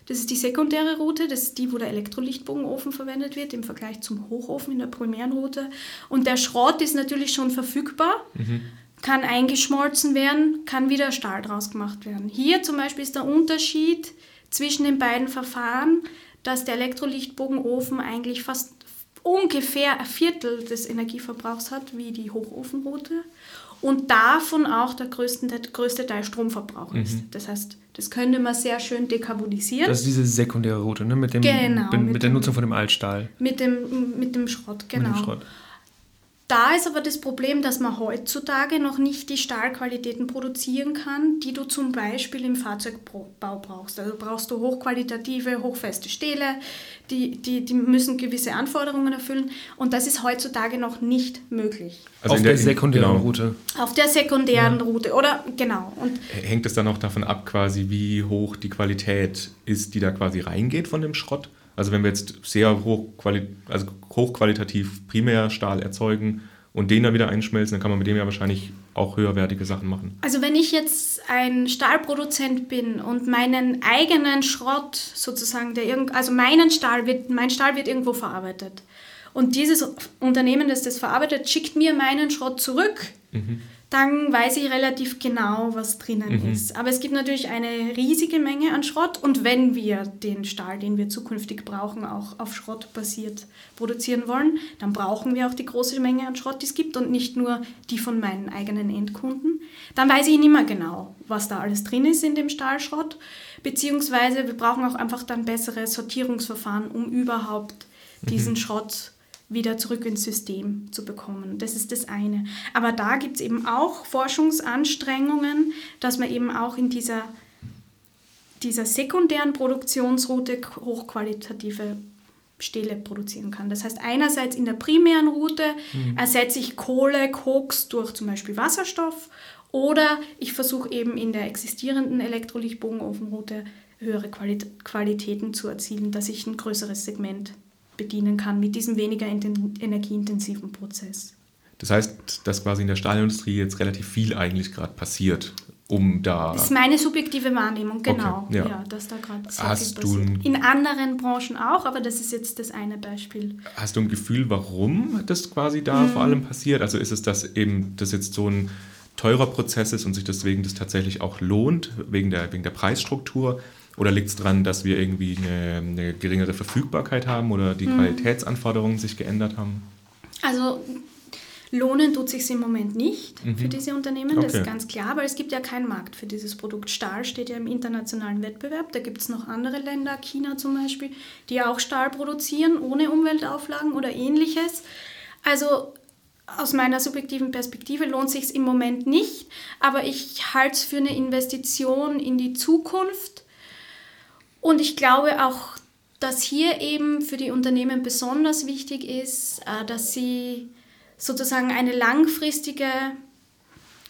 Speaker 1: Das ist die sekundäre Route, das ist die, wo der Elektrolichtbogenofen verwendet wird im Vergleich zum Hochofen in der primären Route. Und der Schrott ist natürlich schon verfügbar, kann eingeschmolzen werden, kann wieder Stahl draus gemacht werden. Hier zum Beispiel ist der Unterschied zwischen den beiden Verfahren, dass der Elektrolichtbogenofen eigentlich fast ungefähr ein Viertel des Energieverbrauchs hat, wie die Hochofenroute. Und davon auch der, größten, der größte Teil Stromverbrauch ist. Das heißt, das könnte man sehr schön dekarbonisieren.
Speaker 2: Das ist diese sekundäre Route, ne? Mit, dem,
Speaker 1: Genau,
Speaker 2: mit,
Speaker 1: mit
Speaker 2: der Nutzung von dem Altstahl.
Speaker 1: Mit dem, mit dem Schrott, genau.
Speaker 2: Mit dem Schrott.
Speaker 1: Da ist aber das Problem, dass man heutzutage noch nicht die Stahlqualitäten produzieren kann, die du zum Beispiel im Fahrzeugbau brauchst. Also brauchst du hochqualitative, hochfeste Stähle, die, die, die müssen gewisse Anforderungen erfüllen und das ist heutzutage noch nicht möglich.
Speaker 2: Also Auf der, der sekundären genau. Route.
Speaker 1: Auf der sekundären ja. Route, oder? Genau. Und
Speaker 3: Hängt es dann auch davon ab, quasi, wie hoch die Qualität ist, die da quasi reingeht von dem Schrott? Also wenn wir jetzt sehr hochquali also hochqualitativ Primärstahl erzeugen und den dann wieder einschmelzen, dann kann man mit dem ja wahrscheinlich auch höherwertige Sachen machen.
Speaker 1: Also wenn ich jetzt ein Stahlproduzent bin und meinen eigenen Schrott sozusagen, der irgend, also meinen Stahl wird, mein Stahl wird irgendwo verarbeitet. Und dieses Unternehmen, das das verarbeitet, schickt mir meinen Schrott zurück. Mhm dann weiß ich relativ genau, was drinnen mhm. ist. Aber es gibt natürlich eine riesige Menge an Schrott und wenn wir den Stahl, den wir zukünftig brauchen, auch auf Schrott basiert produzieren wollen, dann brauchen wir auch die große Menge an Schrott, die es gibt und nicht nur die von meinen eigenen Endkunden. Dann weiß ich nicht mehr genau, was da alles drin ist in dem Stahlschrott, beziehungsweise wir brauchen auch einfach dann bessere Sortierungsverfahren, um überhaupt diesen mhm. Schrott wieder zurück ins System zu bekommen. Das ist das eine. Aber da gibt es eben auch Forschungsanstrengungen, dass man eben auch in dieser, dieser sekundären Produktionsroute hochqualitative Stähle produzieren kann. Das heißt, einerseits in der primären Route mhm. ersetze ich Kohle, Koks durch zum Beispiel Wasserstoff oder ich versuche eben in der existierenden Elektrolytbogenofenroute höhere Qualitäten zu erzielen, dass ich ein größeres Segment bedienen kann mit diesem weniger energieintensiven Prozess.
Speaker 3: Das heißt, dass quasi in der Stahlindustrie jetzt relativ viel eigentlich gerade passiert, um da.
Speaker 1: Das ist meine subjektive Wahrnehmung, genau. Okay, ja. ja. dass da gerade
Speaker 3: sehr Hast viel passiert.
Speaker 1: in anderen Branchen auch, aber das ist jetzt das eine Beispiel.
Speaker 3: Hast du ein Gefühl, warum das quasi da hm. vor allem passiert? Also ist es, dass eben das jetzt so ein teurer Prozess ist und sich deswegen das tatsächlich auch lohnt, wegen der, wegen der Preisstruktur? Oder liegt es daran, dass wir irgendwie eine, eine, geringere Verfügbarkeit haben oder die hm. Qualitätsanforderungen sich geändert haben?
Speaker 1: Also lohnen tut sich im Moment nicht mhm. für diese Unternehmen, das okay. ist ganz klar, weil es gibt ja keinen Markt für dieses Produkt. Stahl steht ja im internationalen Wettbewerb. Da gibt es noch andere Länder, China zum Beispiel, die auch Stahl produzieren ohne Umweltauflagen oder ähnliches. Also aus meiner subjektiven Perspektive lohnt sich im Moment nicht, aber ich halte es für eine Investition in die Zukunft und ich glaube auch, dass hier eben für die Unternehmen besonders wichtig ist, äh, dass sie sozusagen eine langfristige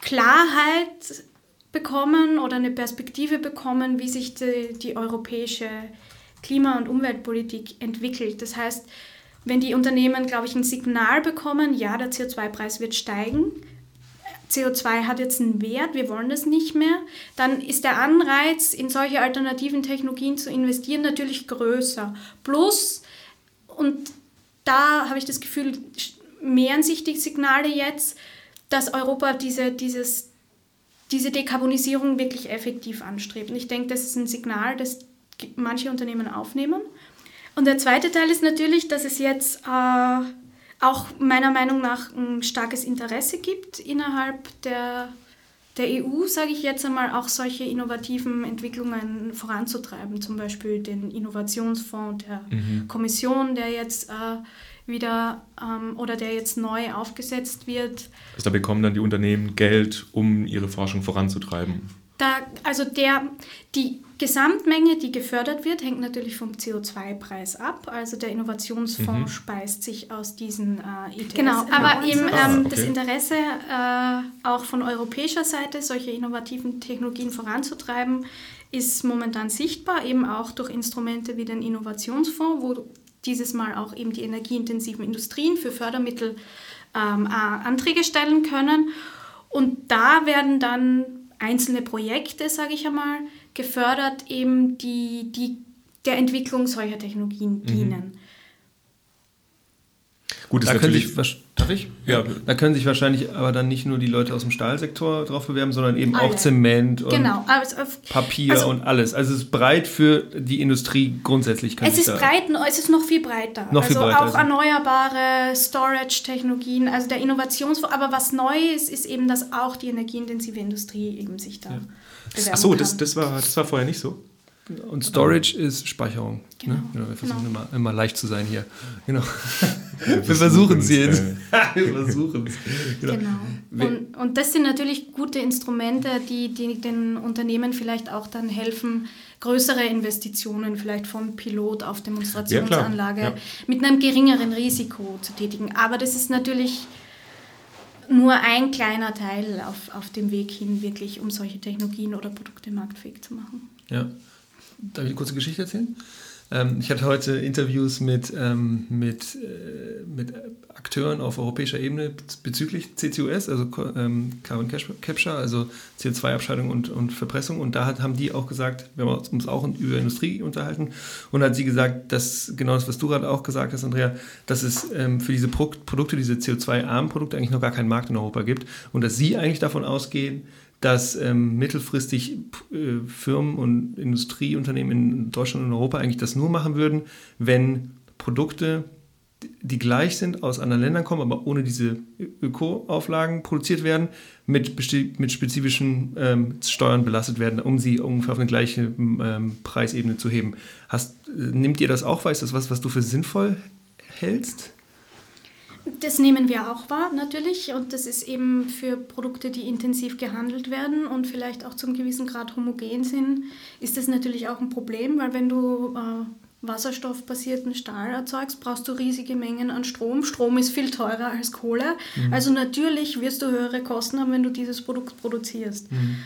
Speaker 1: Klarheit bekommen oder eine Perspektive bekommen, wie sich die, die europäische Klima- und Umweltpolitik entwickelt. Das heißt, wenn die Unternehmen, glaube ich, ein Signal bekommen, ja, der CO2-Preis wird steigen, CO2 hat jetzt einen Wert, wir wollen das nicht mehr, dann ist der Anreiz, in solche alternativen Technologien zu investieren, natürlich größer. Plus, und da habe ich das Gefühl, mehren sich die Signale jetzt, dass Europa diese, dieses, diese Dekarbonisierung wirklich effektiv anstrebt. Und ich denke, das ist ein Signal, das manche Unternehmen aufnehmen. Und der zweite Teil ist natürlich, dass es jetzt äh, auch meiner Meinung nach ein starkes Interesse gibt innerhalb der, der EU, sage ich jetzt einmal, auch solche innovativen Entwicklungen voranzutreiben. Zum Beispiel den Innovationsfonds der mhm. Kommission, der jetzt äh, wieder ähm, oder der jetzt neu aufgesetzt wird.
Speaker 3: Also da bekommen dann die Unternehmen Geld, um ihre Forschung voranzutreiben.
Speaker 1: Da, also der, die Gesamtmenge, die gefördert wird, hängt natürlich vom CO2-Preis ab. Also der Innovationsfonds mhm. speist sich aus diesen äh, ETS. Genau, aber eben ähm, ah, okay. das Interesse äh, auch von europäischer Seite, solche innovativen Technologien voranzutreiben, ist momentan sichtbar, eben auch durch Instrumente wie den Innovationsfonds, wo dieses Mal auch eben die energieintensiven Industrien für Fördermittel ähm, äh, Anträge stellen können. Und da werden dann einzelne Projekte, sage ich einmal, gefördert, eben die, die der Entwicklung solcher Technologien mhm.
Speaker 2: Gut, da können sich, darf ich? Ja. Da können sich wahrscheinlich aber dann nicht nur die Leute aus dem Stahlsektor drauf bewerben, sondern eben Alle. auch Zement und genau. also, Papier also, und alles. Also es ist breit für die Industrie grundsätzlich.
Speaker 1: es ist breit, es ist noch viel breiter. Noch also viel breiter, auch also. erneuerbare Storage-Technologien, also der Innovationsfonds. Aber was neu ist, ist eben, dass auch die energieintensive Industrie eben sich da ja.
Speaker 3: bewerben Ach so, das, das, war, das war vorher nicht so?
Speaker 2: Und Storage ist Speicherung. Genau. Ne? Ja, wir versuchen genau. immer, immer leicht zu sein hier. Genau. Wir versuchen es jetzt. Wir versuchen es.
Speaker 1: Genau. genau. Und, und das sind natürlich gute Instrumente, die, die den Unternehmen vielleicht auch dann helfen, größere Investitionen vielleicht von Pilot auf Demonstrationsanlage ja, ja. mit einem geringeren Risiko zu tätigen. Aber das ist natürlich nur ein kleiner Teil auf, auf dem Weg hin, wirklich, um solche Technologien oder Produkte marktfähig zu machen.
Speaker 2: Ja. Darf ich eine kurze Geschichte erzählen? Ähm, ich hatte heute Interviews mit, ähm, mit, äh, mit Akteuren auf europäischer Ebene bezüglich CCUS, also ähm, Carbon Capture, also CO2-Abscheidung und, und Verpressung. Und da hat, haben die auch gesagt, wir haben uns auch über Industrie unterhalten, und hat sie gesagt, dass genau das, was du gerade auch gesagt hast, Andrea, dass es ähm, für diese Pro Produkte, diese CO2-armen Produkte eigentlich noch gar keinen Markt in Europa gibt und dass sie eigentlich davon ausgehen, dass ähm, mittelfristig äh, Firmen und Industrieunternehmen in Deutschland und Europa eigentlich das nur machen würden, wenn Produkte, die gleich sind, aus anderen Ländern kommen, aber ohne diese Öko-Auflagen produziert werden, mit, mit spezifischen ähm, Steuern belastet werden, um sie ungefähr auf eine gleiche ähm, Preisebene zu heben. Hast, äh, nimmt ihr das auch wahr? Ist das was, was du für sinnvoll hältst?
Speaker 1: Das nehmen wir auch wahr, natürlich. Und das ist eben für Produkte, die intensiv gehandelt werden und vielleicht auch zum gewissen Grad homogen sind, ist das natürlich auch ein Problem, weil wenn du äh, wasserstoffbasierten Stahl erzeugst, brauchst du riesige Mengen an Strom. Strom ist viel teurer als Kohle. Mhm. Also natürlich wirst du höhere Kosten haben, wenn du dieses Produkt produzierst. Mhm.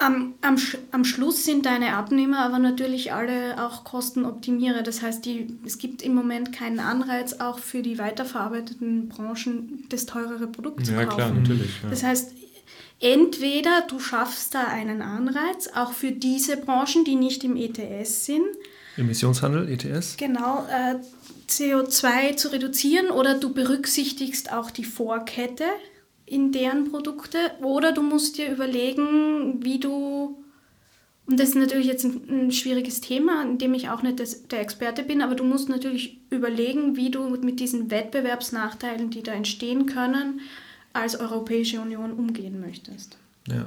Speaker 1: Am, am, am Schluss sind deine Abnehmer aber natürlich alle auch Kostenoptimierer. Das heißt, die, es gibt im Moment keinen Anreiz, auch für die weiterverarbeiteten Branchen das teurere Produkt zu kaufen. Ja, klar, natürlich. Ja. Das heißt, entweder du schaffst da einen Anreiz, auch für diese Branchen, die nicht im ETS sind.
Speaker 2: Emissionshandel, ETS?
Speaker 1: Genau, äh, CO2 zu reduzieren oder du berücksichtigst auch die Vorkette in deren Produkte oder du musst dir überlegen, wie du, und das ist natürlich jetzt ein, ein schwieriges Thema, in dem ich auch nicht das, der Experte bin, aber du musst natürlich überlegen, wie du mit diesen Wettbewerbsnachteilen, die da entstehen können, als Europäische Union umgehen möchtest.
Speaker 2: Ja.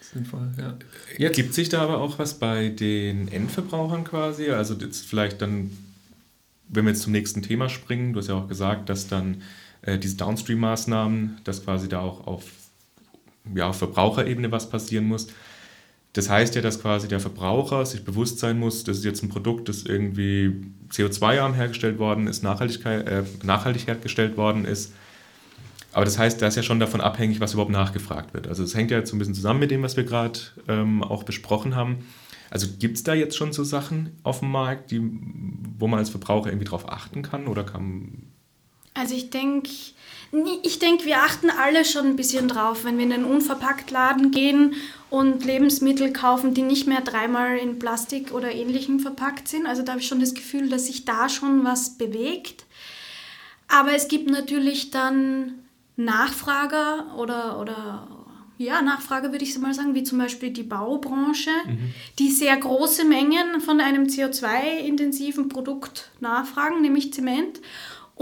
Speaker 2: Sinnvoll, ja.
Speaker 3: Jetzt gibt sich da aber auch was bei den Endverbrauchern quasi? Also jetzt vielleicht dann, wenn wir jetzt zum nächsten Thema springen, du hast ja auch gesagt, dass dann äh, diese Downstream-Maßnahmen, dass quasi da auch auf, ja, auf Verbraucherebene was passieren muss. Das heißt ja, dass quasi der Verbraucher sich bewusst sein muss, das ist jetzt ein Produkt, das irgendwie CO2-arm hergestellt worden ist, Nachhaltigkeit, äh, nachhaltig hergestellt worden ist. Aber das heißt, da ist ja schon davon abhängig, was überhaupt nachgefragt wird. Also es hängt ja jetzt so ein bisschen zusammen mit dem, was wir gerade ähm, auch besprochen haben. Also gibt es da jetzt schon so Sachen auf dem Markt, die, wo man als Verbraucher irgendwie drauf achten kann? Oder kann,
Speaker 1: also ich denke, ich denke, wir achten alle schon ein bisschen drauf, wenn wir in einen Unverpacktladen gehen und Lebensmittel kaufen, die nicht mehr dreimal in Plastik oder ähnlichem verpackt sind. Also da habe ich schon das Gefühl, dass sich da schon was bewegt. Aber es gibt natürlich dann Nachfrager oder, oder ja, Nachfrage würde ich so mal sagen, wie zum Beispiel die Baubranche, mhm. die sehr große Mengen von einem CO2-intensiven Produkt nachfragen, nämlich Zement.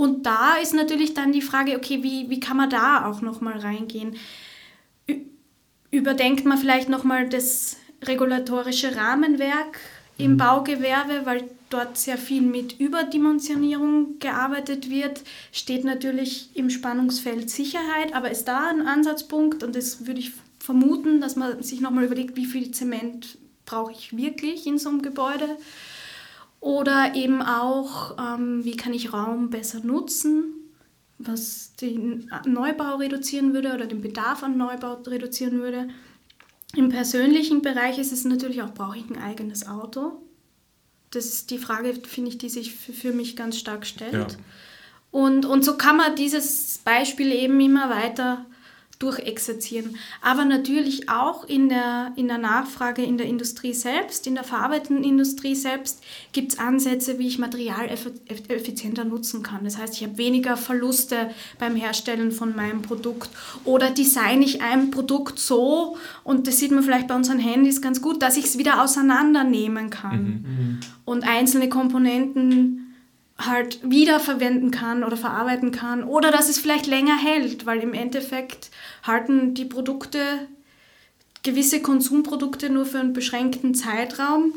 Speaker 1: Und da ist natürlich dann die Frage, okay, wie, wie kann man da auch nochmal reingehen? Überdenkt man vielleicht nochmal das regulatorische Rahmenwerk im mhm. Baugewerbe, weil dort sehr viel mit Überdimensionierung gearbeitet wird, steht natürlich im Spannungsfeld Sicherheit, aber ist da ein Ansatzpunkt und das würde ich vermuten, dass man sich nochmal überlegt, wie viel Zement brauche ich wirklich in so einem Gebäude oder eben auch, ähm, wie kann ich Raum besser nutzen, was den Neubau reduzieren würde oder den Bedarf an Neubau reduzieren würde. Im persönlichen Bereich ist es natürlich auch, brauche ich ein eigenes Auto? Das ist die Frage, finde ich, die sich für, mich ganz stark stellt. Ja. Und, und so kann man dieses Beispiel eben immer weiter durchexerzieren. Aber natürlich auch in der, in der Nachfrage in der Industrie selbst, in der verarbeitenden Industrie selbst, gibt es Ansätze, wie ich Material effizienter nutzen kann. Das heißt, ich habe weniger Verluste beim Herstellen von meinem Produkt oder designe ich ein Produkt so, und das sieht man vielleicht bei unseren Handys ganz gut, dass ich es wieder auseinandernehmen kann mhm, und einzelne Komponenten halt wiederverwenden kann oder verarbeiten kann oder dass es vielleicht länger hält, weil im Endeffekt halten die Produkte, gewisse Konsumprodukte nur für einen beschränkten Zeitraum.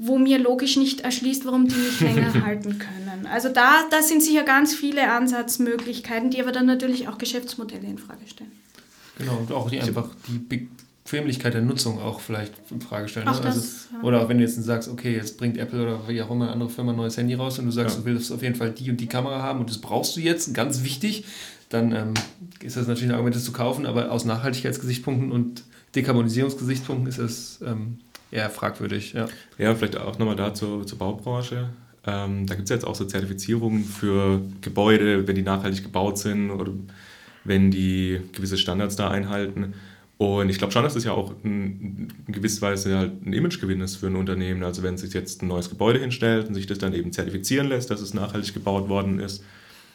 Speaker 1: wo mir logisch nicht erschließt, warum die nicht länger halten können. Also da, da sind sicher ganz viele Ansatzmöglichkeiten, die aber dann natürlich auch Geschäftsmodelle in Frage stellen.
Speaker 2: Genau, und auch die einfach die Bequemlichkeit der Nutzung auch vielleicht in Frage stellen. Auch ne? das, also, ja. Oder auch wenn du jetzt sagst, okay, jetzt bringt Apple oder wie auch immer eine andere Firma ein neues Handy raus und du sagst, ja. du willst auf jeden Fall die und die Kamera haben und das brauchst du jetzt, ganz wichtig, dann ähm, ist das natürlich ein Argument, das zu kaufen, aber aus Nachhaltigkeitsgesichtspunkten und Dekarbonisierungsgesichtspunkten ist es ähm, eher fragwürdig. Ja,
Speaker 3: ja vielleicht auch nochmal dazu zur Baubranche. Ähm, da gibt es ja jetzt auch so Zertifizierungen für Gebäude, wenn die nachhaltig gebaut sind oder wenn die gewisse Standards da einhalten. Und ich glaube schon, dass das ja auch in, in gewisser Weise halt ein Imagegewinn ist für ein Unternehmen. Also wenn sich jetzt ein neues Gebäude hinstellt und sich das dann eben zertifizieren lässt, dass es nachhaltig gebaut worden ist.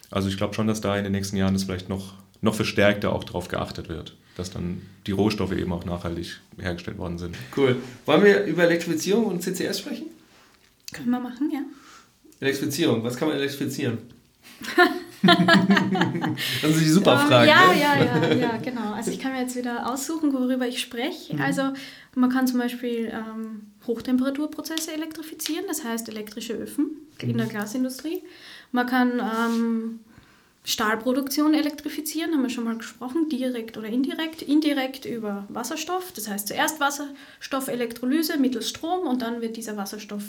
Speaker 3: Also ich glaube schon, dass da in den nächsten Jahren das vielleicht noch, noch verstärkter auch darauf geachtet wird dass dann die Rohstoffe eben auch nachhaltig hergestellt worden sind.
Speaker 2: Cool. Wollen wir über Elektrifizierung und CCS sprechen?
Speaker 1: Können wir machen, ja.
Speaker 2: Elektrifizierung, was kann man elektrifizieren? das sind die super Fragen.
Speaker 1: Ja, ne? ja, ja, ja, genau. Also ich kann mir jetzt wieder aussuchen, worüber ich spreche. Mhm. Also man kann zum Beispiel ähm, Hochtemperaturprozesse elektrifizieren, das heißt elektrische Öfen mhm. in der Glasindustrie. Man kann ähm, Stahlproduktion elektrifizieren, haben wir schon mal gesprochen, direkt oder indirekt. Indirekt über Wasserstoff, das heißt zuerst Wasserstoffelektrolyse mittels Strom und dann wird dieser Wasserstoff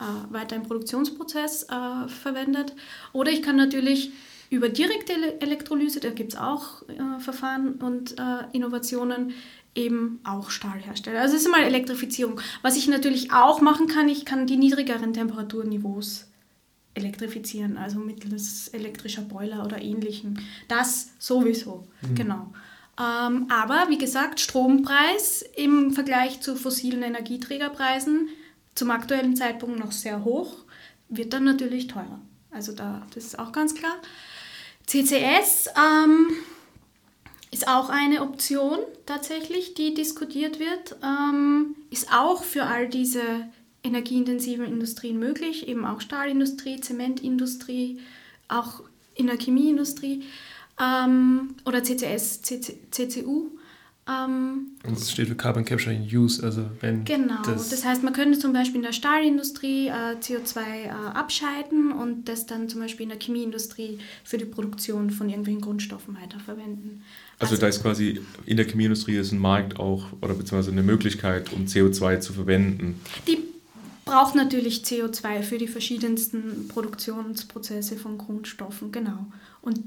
Speaker 1: äh, weiter im Produktionsprozess äh, verwendet. Oder ich kann natürlich über direkte Elektrolyse, da gibt es auch äh, Verfahren und äh, Innovationen, eben auch Stahl herstellen. Also das ist mal Elektrifizierung. Was ich natürlich auch machen kann, ich kann die niedrigeren Temperaturniveaus elektrifizieren, also mittels elektrischer Boiler oder ähnlichem. Das sowieso, mhm. genau. Ähm, aber wie gesagt, Strompreis im Vergleich zu fossilen Energieträgerpreisen zum aktuellen Zeitpunkt noch sehr hoch, wird dann natürlich teurer. Also da, das ist auch ganz klar. CCS ähm, ist auch eine Option tatsächlich, die diskutiert wird. Ähm, ist auch für all diese energieintensiven Industrien möglich, eben auch Stahlindustrie, Zementindustrie, auch in der Chemieindustrie ähm, oder CCS, CC, CCU.
Speaker 2: Ähm, und das steht für Carbon Capture in Use, also wenn
Speaker 1: Genau, das, das heißt, man könnte zum Beispiel in der Stahlindustrie äh, CO2 äh, abscheiden und das dann zum Beispiel in der Chemieindustrie für die Produktion von irgendwelchen Grundstoffen weiterverwenden.
Speaker 3: Also, also da ist quasi in der Chemieindustrie ist ein Markt auch oder beziehungsweise eine Möglichkeit, um CO2 zu verwenden.
Speaker 1: Die braucht natürlich CO2 für die verschiedensten Produktionsprozesse von Grundstoffen, genau. Und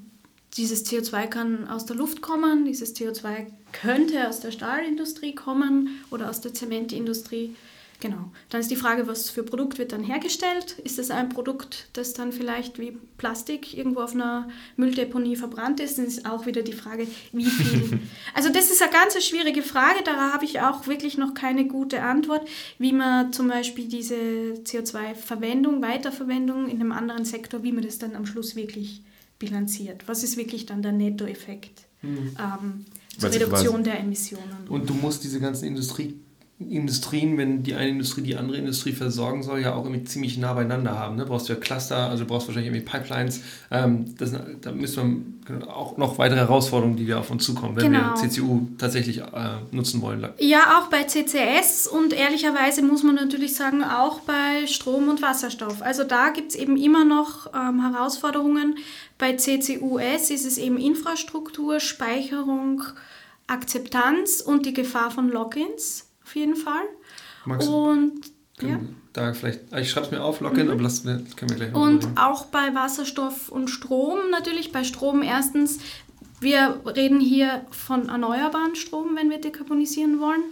Speaker 1: dieses CO2 kann aus der Luft kommen, dieses CO2 könnte aus der Stahlindustrie kommen oder aus der Zementindustrie. Genau. Dann ist die Frage, was für Produkt wird dann hergestellt? Ist es ein Produkt, das dann vielleicht wie Plastik irgendwo auf einer Mülldeponie verbrannt ist? Dann ist auch wieder die Frage, wie viel. Also das ist eine ganz schwierige Frage, da habe ich auch wirklich noch keine gute Antwort, wie man zum Beispiel diese CO2-Verwendung, Weiterverwendung in einem anderen Sektor, wie man das dann am Schluss wirklich bilanziert. Was ist wirklich dann der Nettoeffekt mhm. ähm, zur Reduktion der Emissionen?
Speaker 2: Und du musst diese ganzen Industrie Industrien, wenn die eine Industrie die andere Industrie versorgen soll, ja auch irgendwie ziemlich nah beieinander haben. Ne? Brauchst du ja Cluster, also du brauchst wahrscheinlich irgendwie Pipelines. Ähm, das, da müssen wir auch noch weitere Herausforderungen, die wir auf uns zukommen, wenn genau. wir CCU tatsächlich äh, nutzen wollen.
Speaker 1: Ja, auch bei CCS und ehrlicherweise muss man natürlich sagen, auch bei Strom und Wasserstoff. Also da gibt es eben immer noch ähm, Herausforderungen. Bei CCUS ist es eben Infrastruktur, Speicherung, Akzeptanz und die Gefahr von Logins auf jeden Fall. Magst und
Speaker 2: ja. Da vielleicht, ah, ich schreibe es mir auf, Login, mhm. aber das können wir gleich
Speaker 1: Und reden. auch bei Wasserstoff und Strom natürlich. Bei Strom erstens, wir reden hier von erneuerbaren Strom, wenn wir dekarbonisieren wollen.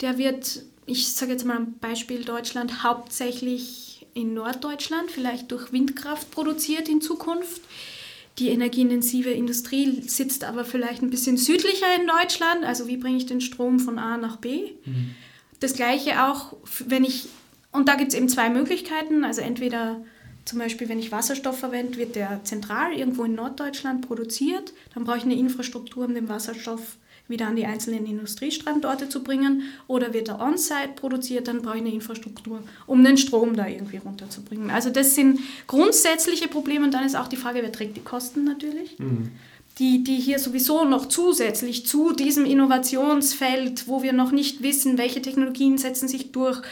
Speaker 1: Der wird, ich sage jetzt mal ein Beispiel Deutschland, hauptsächlich in Norddeutschland, vielleicht durch Windkraft produziert in Zukunft. Die energieintensive Industrie sitzt aber vielleicht ein bisschen südlicher in Deutschland. Also wie bringe ich den Strom von A nach B? Mhm. Das gleiche auch, wenn ich, und da gibt es eben zwei Möglichkeiten. Also entweder zum Beispiel, wenn ich Wasserstoff verwende, wird der zentral irgendwo in Norddeutschland produziert. Dann brauche ich eine Infrastruktur, um den Wasserstoff wieder an die einzelnen Industriestandorte zu bringen. Oder wird er on-site produziert, dann brauche ich eine Infrastruktur, um den Strom da irgendwie runterzubringen. Also das sind grundsätzliche Probleme und dann ist auch die Frage, wer trägt die Kosten natürlich. Mhm. Die, die hier sowieso noch zusätzlich zu diesem Innovationsfeld, wo wir noch nicht wissen, welche Technologien setzen sich durch,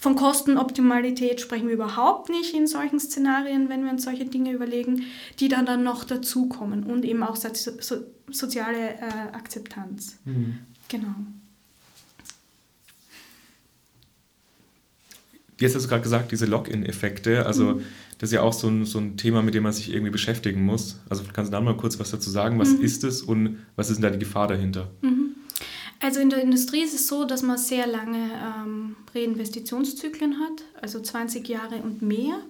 Speaker 1: Von Kostenoptimalität sprechen wir überhaupt nicht in solchen Szenarien, wenn wir uns solche Dinge überlegen, die dann, dann noch dazukommen und eben auch so, so, soziale äh, Akzeptanz. Mhm. Genau.
Speaker 3: Jetzt hast du gerade gesagt, diese Login-Effekte, also mhm. das ist ja auch so ein, so ein Thema, mit dem man sich irgendwie beschäftigen muss. Also kannst du da mal kurz was dazu sagen, was mhm. ist es und was ist denn da die Gefahr dahinter?
Speaker 1: Mhm. Also in der Industrie ist es so, dass man sehr lange ähm, Reinvestitionszyklen hat, also 20 Jahre und mehr.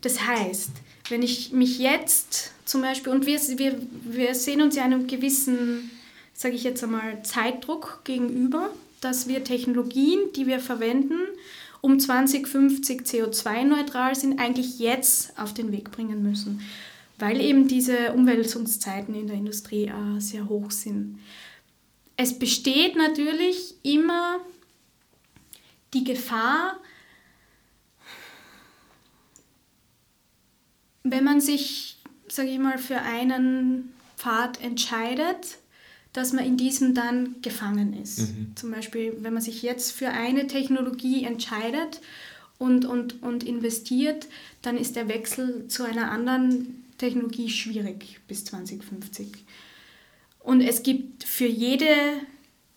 Speaker 1: Das heißt, wenn ich mich jetzt zum Beispiel, und wir, wir, wir sehen uns ja einem gewissen, sage ich jetzt einmal, Zeitdruck gegenüber, dass wir Technologien, die wir verwenden, um 2050 CO2-neutral sind, eigentlich jetzt auf den Weg bringen müssen, weil eben diese Umwälzungszeiten in der Industrie äh, sehr hoch sind. Es besteht natürlich immer die Gefahr, wenn man sich, sage ich mal, für einen Pfad entscheidet, dass man in diesem dann gefangen ist. Mhm. Zum Beispiel, wenn man sich jetzt für eine Technologie entscheidet und, und, und investiert, dann ist der Wechsel zu einer anderen Technologie schwierig bis 2050. Und es gibt für jede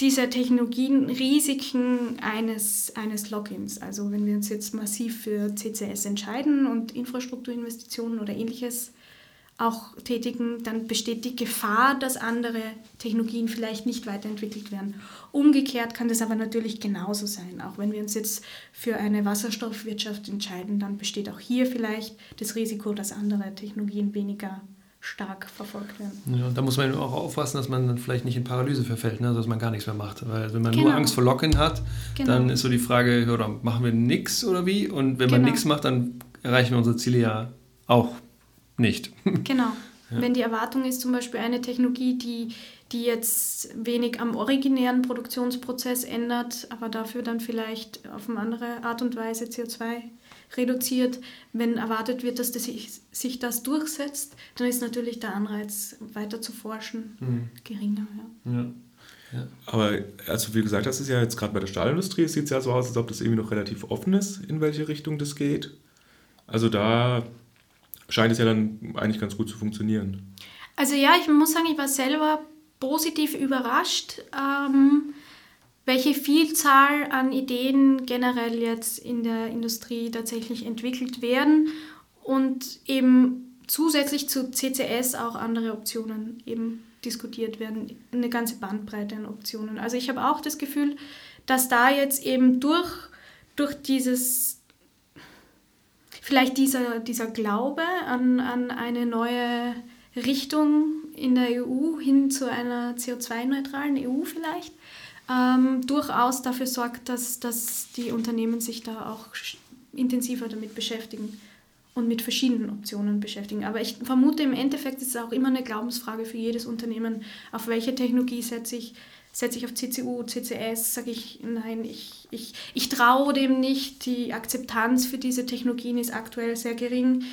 Speaker 1: dieser Technologien Risiken eines, eines Logins. Also wenn wir uns jetzt massiv für CCS entscheiden und Infrastrukturinvestitionen oder ähnliches auch tätigen, dann besteht die Gefahr, dass andere Technologien vielleicht nicht weiterentwickelt werden. Umgekehrt kann das aber natürlich genauso sein. Auch wenn wir uns jetzt für eine Wasserstoffwirtschaft entscheiden, dann besteht auch hier vielleicht das Risiko, dass andere Technologien weniger stark verfolgt werden.
Speaker 2: Ja, da muss man auch aufpassen, dass man dann vielleicht nicht in Paralyse verfällt, ne? dass man gar nichts mehr macht. Weil wenn man genau. nur Angst vor Locken hat, genau. dann ist so die Frage, oder machen wir nichts oder wie? Und wenn genau. man nichts macht, dann erreichen wir unsere Ziele ja auch nicht.
Speaker 1: Genau. Ja. Wenn die Erwartung ist, zum Beispiel eine Technologie, die, die jetzt wenig am originären Produktionsprozess ändert, aber dafür dann vielleicht auf eine andere Art und Weise CO2 reduziert. Wenn erwartet wird, dass das sich, sich das durchsetzt, dann ist natürlich der Anreiz, weiter zu forschen, mhm. geringer. Ja. Ja.
Speaker 3: Ja. Aber also wie gesagt, das ist ja jetzt gerade bei der Stahlindustrie, sieht es ja so aus, als ob das irgendwie noch relativ offen ist, in welche Richtung das geht. Also da scheint es ja dann eigentlich ganz gut zu funktionieren.
Speaker 1: Also ja, ich muss sagen, ich war selber positiv überrascht. Ähm, welche Vielzahl an Ideen generell jetzt in der Industrie tatsächlich entwickelt werden und eben zusätzlich zu CCS auch andere Optionen eben diskutiert werden, eine ganze Bandbreite an Optionen. Also ich habe auch das Gefühl, dass da jetzt eben durch, durch dieses, vielleicht dieser, dieser Glaube an, an eine neue Richtung in der EU hin zu einer CO2-neutralen EU vielleicht, ähm, durchaus dafür sorgt, dass, dass die Unternehmen sich da auch intensiver damit beschäftigen und mit verschiedenen Optionen beschäftigen. Aber ich vermute, im Endeffekt ist es auch immer eine Glaubensfrage für jedes Unternehmen, auf welche Technologie setze ich. Setze ich auf CCU, CCS, sage ich, nein, ich, ich, ich traue dem nicht. Die Akzeptanz für diese Technologien ist aktuell sehr gering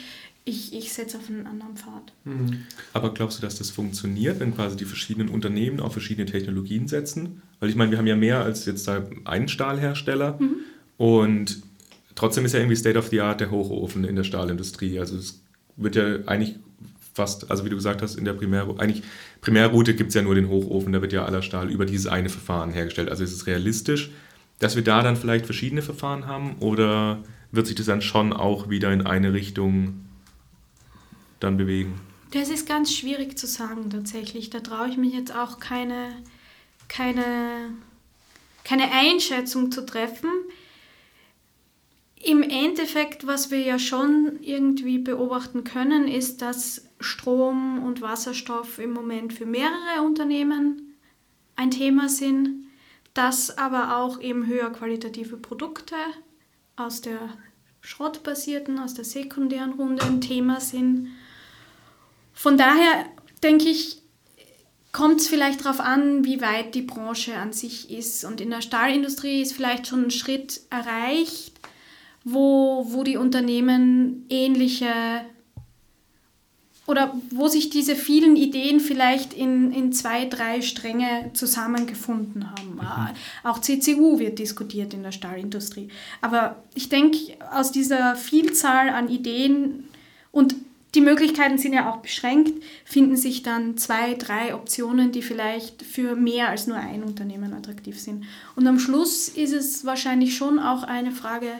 Speaker 1: ich, ich setze auf einen anderen Pfad.
Speaker 3: Mhm. Aber glaubst du, dass das funktioniert, wenn quasi die verschiedenen Unternehmen auf verschiedene Technologien setzen? Weil ich meine, wir haben ja mehr als jetzt da einen Stahlhersteller mhm. und trotzdem ist ja irgendwie State of the Art der Hochofen in der Stahlindustrie. Also es wird ja eigentlich fast, also wie du gesagt hast, in der Primär, eigentlich Primärroute gibt es ja nur den Hochofen, da wird ja aller Stahl über dieses eine Verfahren hergestellt. Also ist es realistisch, dass wir da dann vielleicht verschiedene Verfahren haben oder wird sich das dann schon auch wieder in eine Richtung dann bewegen?
Speaker 1: Das ist ganz schwierig zu sagen tatsächlich. Da traue ich mich jetzt auch keine, keine, keine Einschätzung zu treffen. Im Endeffekt, was wir ja schon irgendwie beobachten können, ist, dass Strom und Wasserstoff im Moment für mehrere Unternehmen ein Thema sind, dass aber auch eben höher qualitative Produkte aus der schrottbasierten, aus der sekundären Runde ein Thema sind von daher denke ich, kommt es vielleicht darauf an, wie weit die Branche an sich ist. Und in der Stahlindustrie ist vielleicht schon ein Schritt erreicht, wo, wo die Unternehmen ähnliche oder wo sich diese vielen Ideen vielleicht in, in zwei, drei Stränge zusammengefunden haben. Mhm. Auch CCU wird diskutiert in der Stahlindustrie. Aber ich denke, aus dieser Vielzahl an Ideen und die Möglichkeiten sind ja auch beschränkt, finden sich dann zwei, drei Optionen, die vielleicht für mehr als nur ein Unternehmen attraktiv sind. Und am Schluss ist es wahrscheinlich schon auch eine Frage,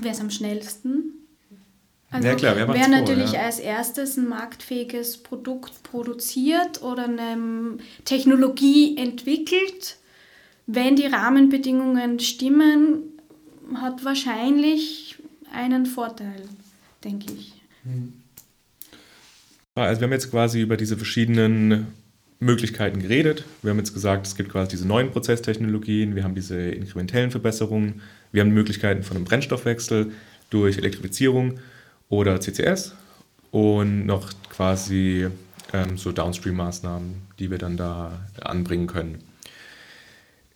Speaker 1: wer ist am schnellsten also ja, klar, wer, wer natürlich ja. als erstes ein marktfähiges Produkt produziert oder eine Technologie entwickelt, wenn die Rahmenbedingungen stimmen, hat wahrscheinlich einen Vorteil, denke ich. Hm.
Speaker 3: Also wir haben jetzt quasi über diese verschiedenen Möglichkeiten geredet. Wir haben jetzt gesagt, es gibt quasi diese neuen Prozesstechnologien, wir haben diese inkrementellen Verbesserungen, wir haben Möglichkeiten von einem Brennstoffwechsel durch Elektrifizierung oder CCS und noch quasi ähm, so Downstream-Maßnahmen, die wir dann da anbringen können.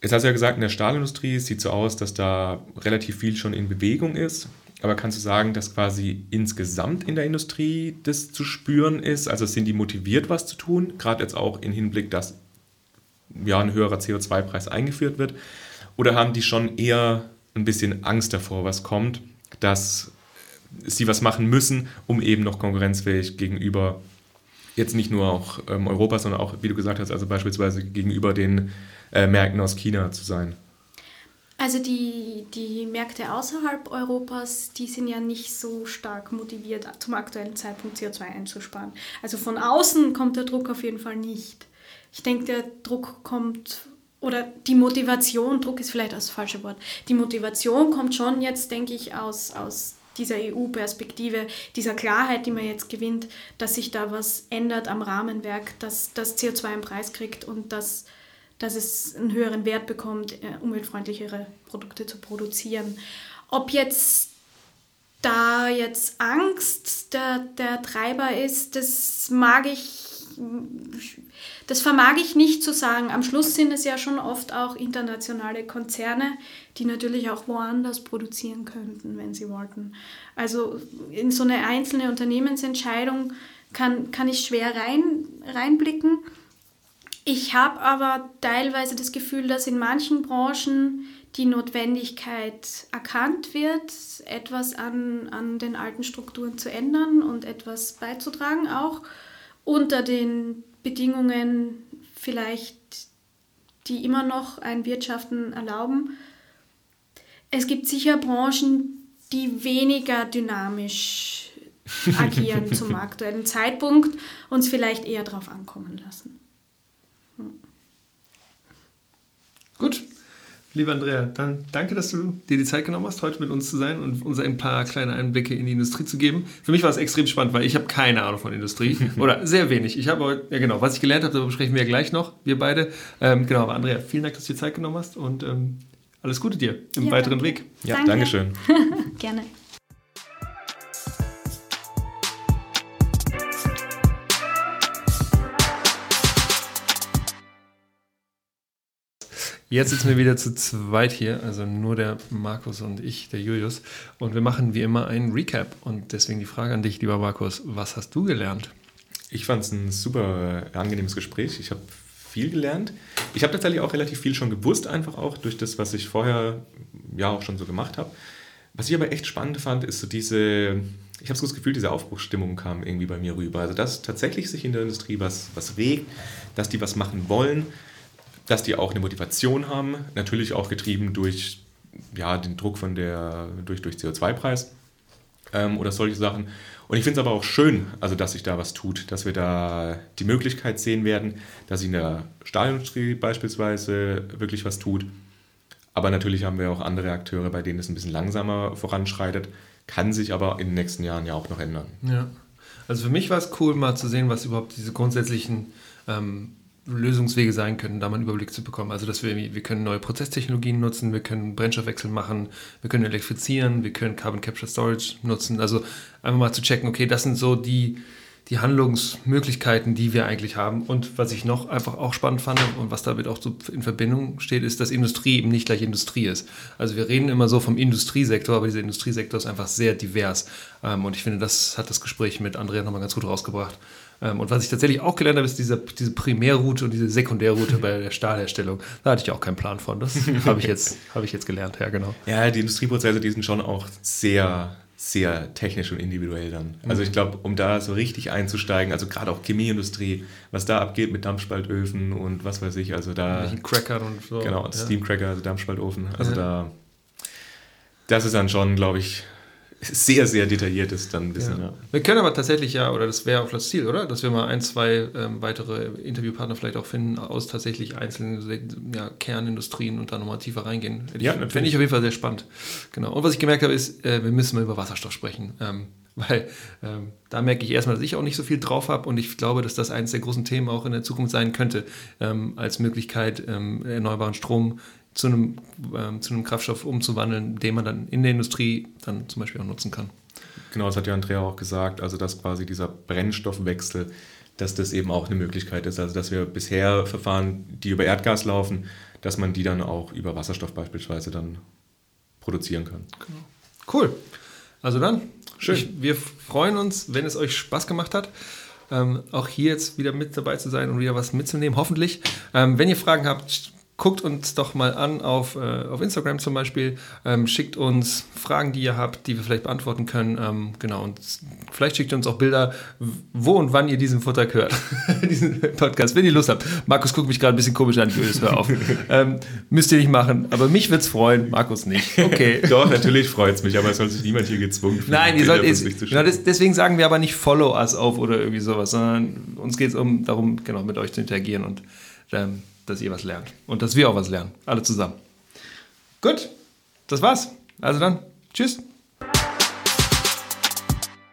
Speaker 3: Jetzt hast du ja gesagt, in der Stahlindustrie sieht so aus, dass da relativ viel schon in Bewegung ist. Aber kannst du sagen, dass quasi insgesamt in der Industrie das zu spüren ist? Also sind die motiviert, was zu tun? Gerade jetzt auch im Hinblick, dass ja, ein höherer CO2-Preis eingeführt wird? Oder haben die schon eher ein bisschen Angst davor, was kommt, dass sie was machen müssen, um eben noch konkurrenzfähig gegenüber jetzt nicht nur auch ähm, Europa, sondern auch, wie du gesagt hast, also beispielsweise gegenüber den äh, Märkten aus China zu sein?
Speaker 1: Also die, die Märkte außerhalb Europas, die sind ja nicht so stark motiviert, zum aktuellen Zeitpunkt CO2 einzusparen. Also von außen kommt der Druck auf jeden Fall nicht. Ich denke, der Druck kommt, oder die Motivation, Druck ist vielleicht das falsche Wort, die Motivation kommt schon jetzt, denke ich, aus, aus dieser EU-Perspektive, dieser Klarheit, die man jetzt gewinnt, dass sich da was ändert am Rahmenwerk, dass das CO2 einen Preis kriegt und dass, dass es einen höheren Wert bekommt, äh, umweltfreundlichere Produkte zu produzieren. Ob jetzt da jetzt Angst der, der Treiber ist, das mag ich das vermag ich nicht zu sagen. Am Schluss sind es ja schon oft auch internationale Konzerne, die natürlich auch woanders produzieren könnten, wenn sie wollten. Also in so eine einzelne Unternehmensentscheidung kann, kann ich schwer rein, reinblicken. Ich habe aber teilweise das Gefühl, dass in manchen Branchen die Notwendigkeit erkannt wird, etwas an, an den alten Strukturen zu ändern und etwas beizutragen, auch unter den Bedingungen vielleicht, die immer noch ein Wirtschaften erlauben. Es gibt sicher Branchen, die weniger dynamisch agieren zum aktuellen Zeitpunkt, uns vielleicht eher darauf ankommen lassen. Hm.
Speaker 2: Gut, Lieber Andrea, dann danke, dass du dir die Zeit genommen hast, heute mit uns zu sein und uns ein paar kleine Einblicke in die Industrie zu geben. Für mich war es extrem spannend, weil ich habe keine Ahnung von Industrie oder sehr wenig. Ich habe, ja genau, was ich gelernt habe, darüber sprechen wir ja gleich noch, wir beide. Ähm, genau, aber Andrea, vielen Dank, dass du dir Zeit genommen hast und ähm, alles Gute dir im ja, weiteren danke. Weg.
Speaker 3: Ja, danke. Dankeschön.
Speaker 1: Gerne.
Speaker 2: Jetzt sitzen wir wieder zu zweit hier, also nur der Markus und ich, der Julius. Und wir machen wie immer einen Recap. Und deswegen die Frage an dich, lieber Markus, was hast du gelernt?
Speaker 3: Ich fand es ein super äh, angenehmes Gespräch. Ich habe viel gelernt. Ich habe tatsächlich auch relativ viel schon gewusst, einfach auch durch das, was ich vorher ja auch schon so gemacht habe. Was ich aber echt spannend fand, ist so diese, ich habe so das Gefühl, diese Aufbruchsstimmung kam irgendwie bei mir rüber. Also, dass tatsächlich sich in der Industrie was, was regt, dass die was machen wollen dass die auch eine Motivation haben, natürlich auch getrieben durch ja, den Druck von der, durch, durch CO2-Preis ähm, oder solche Sachen. Und ich finde es aber auch schön, also dass sich da was tut, dass wir da die Möglichkeit sehen werden, dass sich in der Stahlindustrie beispielsweise wirklich was tut. Aber natürlich haben wir auch andere Akteure, bei denen es ein bisschen langsamer voranschreitet, kann sich aber in den nächsten Jahren ja auch noch ändern.
Speaker 2: Ja, also für mich war es cool, mal zu sehen, was überhaupt diese grundsätzlichen ähm, Lösungswege sein können, da mal einen Überblick zu bekommen. Also, dass wir, wir können neue Prozesstechnologien nutzen, wir können Brennstoffwechsel machen, wir können elektrifizieren, wir können Carbon Capture Storage nutzen. Also einfach mal zu checken, okay, das sind so die, die Handlungsmöglichkeiten, die wir eigentlich haben. Und was ich noch einfach auch spannend fand und was damit auch so in Verbindung steht, ist, dass Industrie eben nicht gleich Industrie ist. Also wir reden immer so vom Industriesektor, aber dieser Industriesektor ist einfach sehr divers. Ähm, und ich finde, das hat das Gespräch mit Andrea nochmal ganz gut rausgebracht. Ähm, und was ich tatsächlich auch gelernt habe, ist diese, diese Primärroute und diese Sekundärroute bei der Stahlherstellung. Da hatte ich auch keinen Plan von. Das habe ich, jetzt, hab ich jetzt gelernt, ja, genau.
Speaker 3: Ja, die Industrieprozesse, die sind schon auch sehr sehr technisch und individuell dann. Also ich mhm. glaube, um da so richtig einzusteigen, also gerade auch Chemieindustrie, was da abgeht mit Dampfspaltöfen und was weiß ich, also da...
Speaker 2: Crackern und so.
Speaker 3: Genau. Steamcracker, also Dampfspaltofen. Also ja. da... Das ist dann schon, glaube ich, sehr, sehr detailliert ist dann Wissen. Ja.
Speaker 2: Ja. Wir können aber tatsächlich ja, oder das wäre auch das Ziel, oder? Dass wir mal ein, zwei ähm, weitere Interviewpartner vielleicht auch finden aus tatsächlich einzelnen ja, Kernindustrien und da nochmal tiefer reingehen. Ja, Finde ich auf jeden Fall sehr spannend. Genau. Und was ich gemerkt habe, ist, äh, wir müssen mal über Wasserstoff sprechen. Ähm, weil ähm, da merke ich erstmal, dass ich auch nicht so viel drauf habe und ich glaube, dass das eines der großen Themen auch in der Zukunft sein könnte, ähm, als Möglichkeit, ähm, erneuerbaren Strom zu einem, ähm, zu einem Kraftstoff umzuwandeln, den man dann in der Industrie dann zum Beispiel auch nutzen kann.
Speaker 3: Genau, das hat ja Andrea auch gesagt, also dass quasi dieser Brennstoffwechsel, dass das eben auch eine Möglichkeit ist. Also dass wir bisher Verfahren, die über Erdgas laufen, dass man die dann auch über Wasserstoff beispielsweise dann produzieren kann.
Speaker 2: Genau. Cool. Also dann, schön. Ich, wir freuen uns, wenn es euch Spaß gemacht hat. Ähm, auch hier jetzt wieder mit dabei zu sein und wieder was mitzunehmen, hoffentlich. Ähm, wenn ihr Fragen habt, guckt uns doch mal an auf, äh, auf Instagram zum Beispiel. Ähm, schickt uns Fragen, die ihr habt, die wir vielleicht beantworten können. Ähm, genau, und vielleicht schickt ihr uns auch Bilder, wo und wann ihr diesen Vortrag hört. diesen Podcast, wenn ihr Lust habt. Markus guckt mich gerade ein bisschen komisch an, ich will das hör auf. ähm, müsst ihr nicht machen, aber mich wird es freuen, Markus nicht. Okay.
Speaker 3: Doch, natürlich freut es mich, aber es soll sich niemand hier gezwungen
Speaker 2: fühlen. Nein, ihr sollt es, genau, deswegen sagen wir aber nicht Follow us auf oder irgendwie sowas, sondern uns geht es um darum, genau, mit euch zu interagieren und ähm, dass ihr was lernt und dass wir auch was lernen. Alle zusammen. Gut, das war's. Also dann, tschüss.